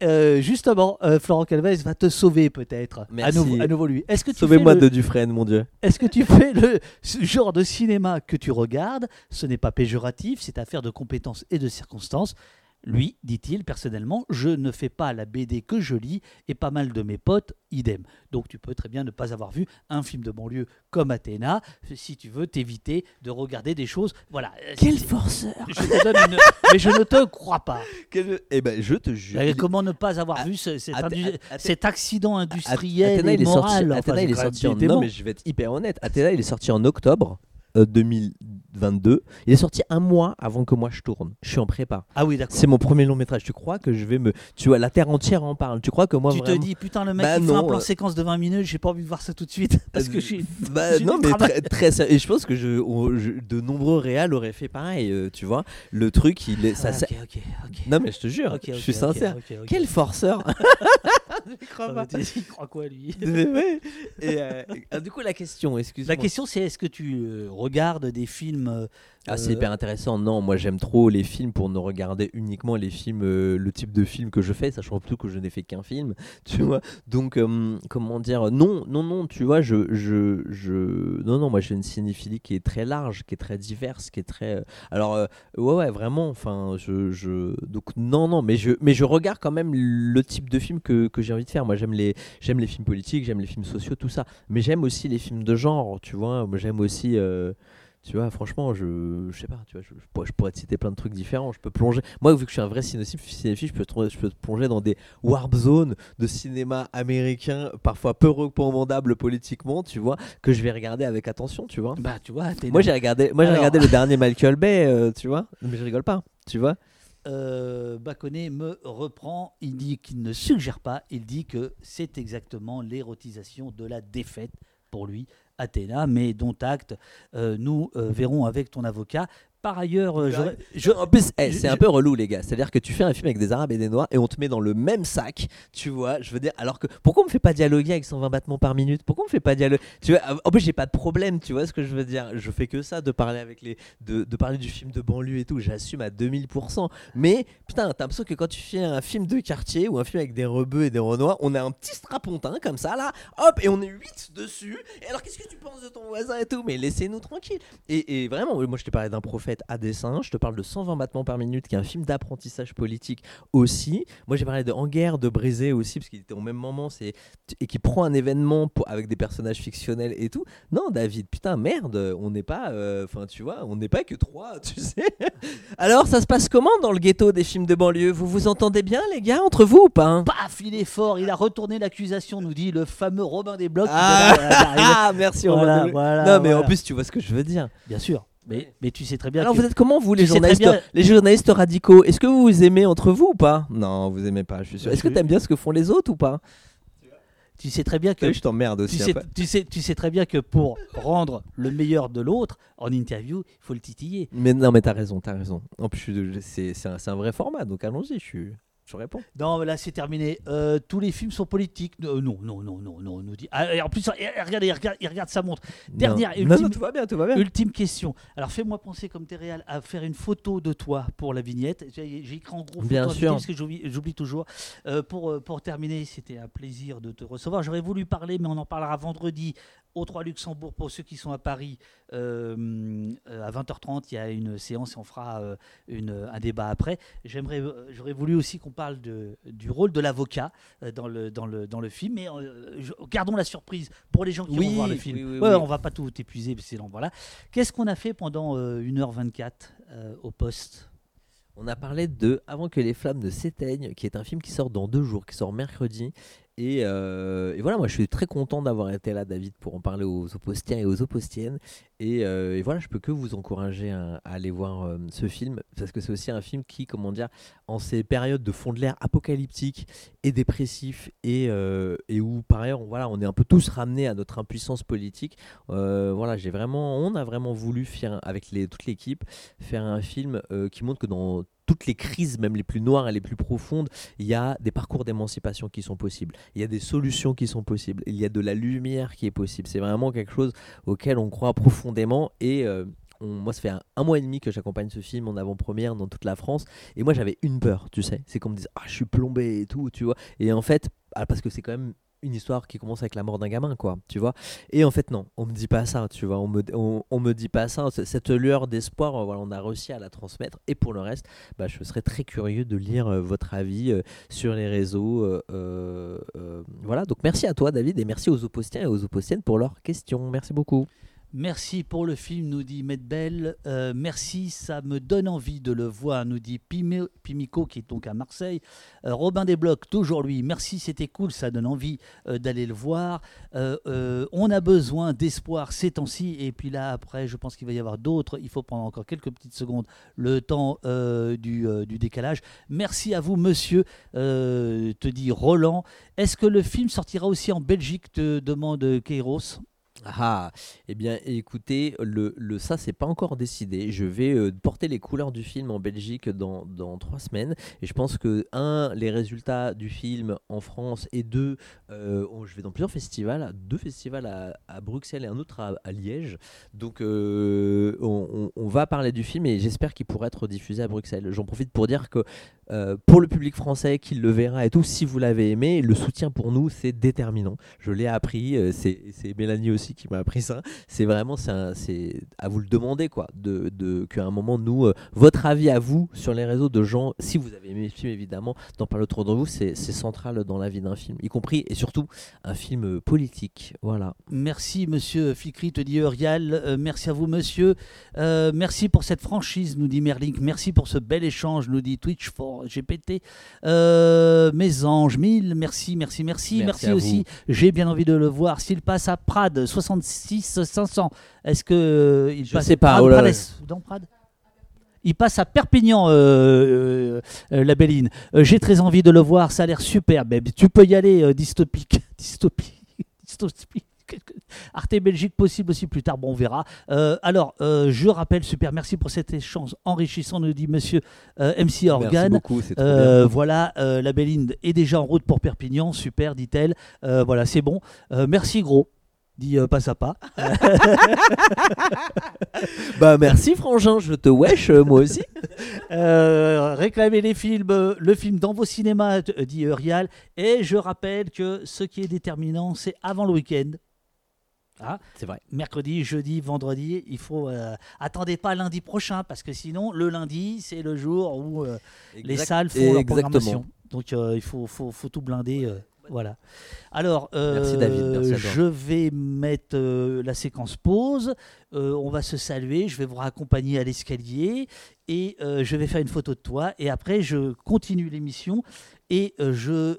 [laughs] Justement, Florent Calvez va te sauver peut-être. À nouveau, à nouveau lui. Est-ce que tu Sauvez-moi de Dufresne, mon Dieu. Est-ce que tu fais le ce genre de cinéma que tu regardes? Ce n'est pas péjoratif, c'est affaire de compétences et de circonstances. Lui, dit-il, personnellement, je ne fais pas la BD que je lis et pas mal de mes potes, idem. Donc tu peux très bien ne pas avoir vu un film de banlieue comme Athéna si tu veux t'éviter de regarder des choses. Voilà. Euh, Quel forceur je te donne une... [laughs] Mais je ne te crois pas. Quel- Eh ben, je te jure. Euh, Comment ne pas avoir vu ce- cet, Athé- indu- Athé- cet accident industriel Athéna, et il est sorti, moral Enfin, il est quand même sorti en... des Non, mots. mais je vais être hyper honnête. Athéna, il est sorti en octobre 2022. Il est sorti un mois avant que moi je tourne. Je suis en prépa. Ah oui, d'accord. C'est mon premier long métrage. Tu crois que je vais me... Tu vois, la terre entière en parle. Tu crois que moi tu vraiment... te dis, putain, le mec, Bah il fait un plan euh, séquence de 20 minutes, j'ai pas envie de voir ça tout de suite. [laughs] Parce que j'ai. Bah, [laughs] non, mais très, très sérieux. Et je pense que je, on- je- de nombreux réals auraient fait pareil. euh, tu vois, le truc, il est. Ça, Ah, ça- ok, ok, ok. Non, mais je te jure, je suis sincère. Quel forceur [laughs] [laughs] Je crois pas. Il croit quoi, lui? [laughs] Mais ouais. Et euh, ah, du coup, la question, excuse-moi. La question, c'est est-ce que tu euh, regardes des films euh, Ah, c'est euh, hyper intéressant. Non, moi j'aime trop les films pour ne regarder uniquement les films, euh, le type de film que je fais, sachant plutôt que je n'ai fait qu'un film, [laughs] tu vois. Donc, euh, comment dire, non, non, non, tu vois, je, je, je, non, non, moi j'ai une cinéphilie qui est très large, qui est très diverse, qui est très. Alors, euh, ouais, ouais, vraiment, enfin, je, je, donc non, non, mais je, mais je regarde quand même le type de film que, que j'ai envie de faire. Moi, j'aime les, j'aime les films politiques, j'aime les films sociaux, tout ça, mais j'aime aussi les films de genre, tu vois. J'aime aussi. Tu vois, franchement, je, je sais pas, tu vois, je, je pourrais, je pourrais te citer plein de trucs différents. Je peux plonger. Moi, vu que je suis un vrai cinéphile, je peux, te- je peux te plonger dans des warp zones de cinéma américain, parfois peu recommandables politiquement, tu vois, que je vais regarder avec attention, tu vois. Bah, tu vois, Moi, j'ai regardé, moi, j'ai regardé le dernier Michael Bay, euh, tu vois, mais je rigole pas, tu vois. euh, Baconnet me reprend. Il dit qu'il ne suggère pas. Il dit que c'est exactement l'érotisation de la défaite pour lui, Athéna. Mais dont acte, euh, nous euh, verrons avec ton avocat. Par ailleurs, euh, j'aurais- je- en plus, eh, c'est un peu relou, les gars. C'est-à-dire que tu fais un film avec des Arabes et des Noirs et on te met dans le même sac, tu vois. Je veux dire, alors que pourquoi on me fait pas dialoguer avec 120 battements par minute? Pourquoi on me fait pas dialoguer? Tu vois, en plus, j'ai pas de problème, tu vois ce que je veux dire. Je fais que ça, de parler avec les, de, de parler du film de banlieue et tout. J'assume à 2000%. Mais putain, t'as l'impression que quand tu fais un film de quartier ou un film avec des rebeux et des renois, on a un petit strapontin comme ça là, hop, et on est 8 dessus. Et alors, qu'est-ce que tu penses de ton voisin et tout? Mais laissez-nous tranquille. Et, et vraiment, moi, je te parlais d'un prophète à dessin. Je te parle de 120 battements par minute, qui est un film d'apprentissage politique aussi. Moi, j'ai parlé de En guerre de Brézé aussi, parce qu'il était au même moment, c'est et qui prend un événement pour- avec des personnages fictionnels et tout. Non, David, putain, merde, on n'est pas, euh, enfin, tu vois, on n'est pas que trois, [laughs] tu sais. Alors, ça se passe comment dans le ghetto des films de banlieue? Vous vous entendez bien, les gars, entre vous ou pas? Hein Paf, il est fort, il a retourné l'accusation, nous dit le fameux Robin des Blocs. Ah, [laughs] ah, merci, Romain Voilà, non, mais en plus, tu vois ce que je veux dire. Bien sûr, mais, mais tu sais très bien. Alors que- vous êtes comment vous les tu journalistes, bien- les journalistes radicaux? Est-ce que vous vous aimez entre vous ou pas? Non, vous aimez pas, je suis sûr. Est-ce que Je- t'aimes bien ce que font les autres ou pas? Tu sais très bien que je t'emmerde aussi tu sais, tu, sais, tu sais très bien que pour rendre le meilleur de l'autre en interview, il faut le titiller. Mais non, mais t'as raison, t'as raison. En plus, un, c'est un vrai format, donc allons-y, je suis, je réponds. Non, là c'est terminé. Euh, tous les films sont politiques. Euh, non, non, non, non, non, nous dit. Ah, et en plus, eh, regardez, il regarde, il regarde sa montre. Dernière, Non. ultime, non, tout va bien, tout va bien. Ultime question. Alors fais-moi penser comme t'es réel à faire une photo de toi pour la vignette. J'ai écrit en gros photo Bien invité sûr. parce que j'oublie toujours. Euh, pour, pour terminer, c'était un plaisir de te recevoir. J'aurais voulu parler, mais on en parlera vendredi au 3 Luxembourg pour ceux qui sont à Paris. Euh, euh, à 20h30, il y a une séance et on fera euh, une, un débat après. J'aimerais, j'aurais voulu aussi qu'on parle de, du rôle de l'avocat dans, le, dans, le, dans le film, mais gardons la surprise pour les gens qui Oui, vont voir le film. oui, oui, Ouais. On va pas tout épuiser, c'est long. Voilà. Qu'est-ce qu'on a fait pendant euh, 1h24 euh, au poste? On a parlé de Avant que les flammes ne s'éteignent, qui est un film qui sort dans deux jours, qui sort mercredi. Et, euh, et voilà, moi je suis très content d'avoir été là, David, pour en parler aux oppostiens et aux oppostiennes. Et, euh, et voilà, je peux que vous encourager à, aller voir euh, ce film, parce que c'est aussi un film qui, comment dire, en ces périodes de fond de l'air apocalyptique et dépressif, et, où par ailleurs, on, voilà, on est un peu tous ramenés à notre impuissance politique. voilà, j'ai vraiment, on a vraiment voulu faire avec toute l'équipe faire un film qui montre que dans toutes les crises, même les plus noires et les plus profondes, il y a des parcours d'émancipation qui sont possibles. Il y a des solutions qui sont possibles. Il y a de la lumière qui est possible. C'est vraiment quelque chose auquel on croit profondément. Et euh, on- moi, ça fait un, un mois et demi que j'accompagne ce film en avant-première dans toute la France. Et moi, j'avais une peur, tu sais. C'est qu'on me dise, ah, je suis plombé et tout, tu vois. Et en fait, ah, parce que c'est quand même une histoire qui commence avec la mort d'un gamin, quoi, tu vois. Et en fait, non, on me dit pas ça, tu vois. On me, on, me dit pas ça. Cette lueur d'espoir, euh, voilà, on a réussi à la transmettre. Et pour le reste, bah, je serais très curieux de lire euh, votre avis euh, sur les réseaux. voilà, donc merci à toi, David, et merci aux oppostiens et aux oppostiennes pour leurs questions. Merci beaucoup. Merci pour le film, nous dit Medbel. Euh, merci, ça me donne envie de le voir, nous dit Pimico, qui est donc à Marseille. Euh, Robin Desblocs, toujours lui. Merci, c'était cool, ça donne envie euh, d'aller le voir. Euh, on a besoin d'espoir ces temps-ci. Et puis là, après, je pense qu'il va y avoir d'autres. Il faut prendre encore quelques petites secondes, le temps du, décalage. Merci à vous, monsieur, te dit Roland. Est-ce que le film sortira aussi en Belgique, te demande Kairos? Ah, eh bien, écoutez, le, le ça, c'est pas encore décidé. Je vais euh, porter les couleurs du film en Belgique dans, dans, trois semaines. Et je pense que, un, les résultats du film en France, et deux, euh, je vais dans plusieurs festivals, deux festivals à, à Bruxelles et un autre à, Liège. Donc, euh, on, on, va parler du film et j'espère qu'il pourra être diffusé à Bruxelles. J'en profite pour dire que pour le public français qui le verra et tout, si vous l'avez aimé, le soutien pour nous, c'est déterminant. Je l'ai appris, c'est Mélanie aussi qui m'a appris ça. C'est vraiment, c'est à vous le demander, quoi. De, de qu'à un moment, nous, euh, votre avis à vous sur les réseaux de gens, si vous avez aimé le film, évidemment, d'en parler autour de vous, c'est central dans la vie d'un film, y compris et surtout un film politique. Voilà. Merci, monsieur Fikri, te dit Uriel. Euh, merci à vous, monsieur. Euh, merci pour cette franchise, nous dit Merlink. Merci pour ce bel échange, nous dit Twitch for GPT. mes anges, mille, merci, merci, merci. Merci, merci aussi. J'ai bien envie de le voir. S'il passe à Prades, 66 500. Est-ce que euh, il Je passe sais pas. Oh dans Prades il passe à Perpignan, euh, euh, la Belline. J'ai très envie de le voir, ça a l'air super. tu peux y aller, dystopique. [laughs] Dystopie. Dystopie. Arte Belgique possible aussi plus tard, bon on verra. alors, je rappelle, super, merci pour cet échange enrichissant, nous dit monsieur MC Organ. Merci beaucoup, voilà, la Belline est déjà en route pour Perpignan, super, dit-elle. voilà, c'est bon. merci gros dit euh, pas à pas. [laughs] bah merci Frangin, je te wesh euh, moi aussi. Euh, réclamer les films, le film dans vos cinémas, dit Urial. Et je rappelle que ce qui est déterminant, c'est avant le week-end. Ah, c'est vrai. Mercredi, jeudi, vendredi, il faut attendez pas lundi prochain parce que sinon le lundi c'est le jour où les salles font leur programmation. Donc il faut, faut, faut, tout blinder. Voilà. Alors, euh, je vais mettre euh, la séquence pause. Euh, on va se saluer. Je vais vous raccompagner à l'escalier et je vais faire une photo de toi. Et après, je continue l'émission et je,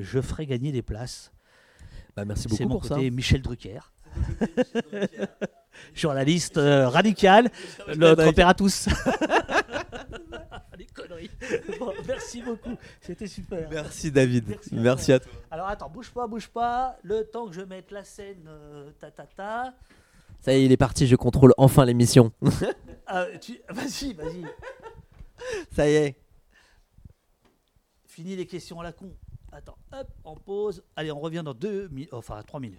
je ferai gagner des places. Bah, merci beaucoup mon pour côté ça. Michel Drucker. [laughs] Journaliste radical, notre père à tous. [laughs] [laughs] conneries. [laughs] merci beaucoup, c'était super. Merci David, merci, à toi. Alors attends, bouge pas, bouge pas. Le temps que je mette la scène, euh, ta ta ta. Ça y est, il est parti, je contrôle enfin l'émission. [laughs] Ah, vas-y, vas-y. Ça y est. Fini les questions à la con. Attends, hop, on pause. Allez, on revient dans deux minutes, enfin trois minutes.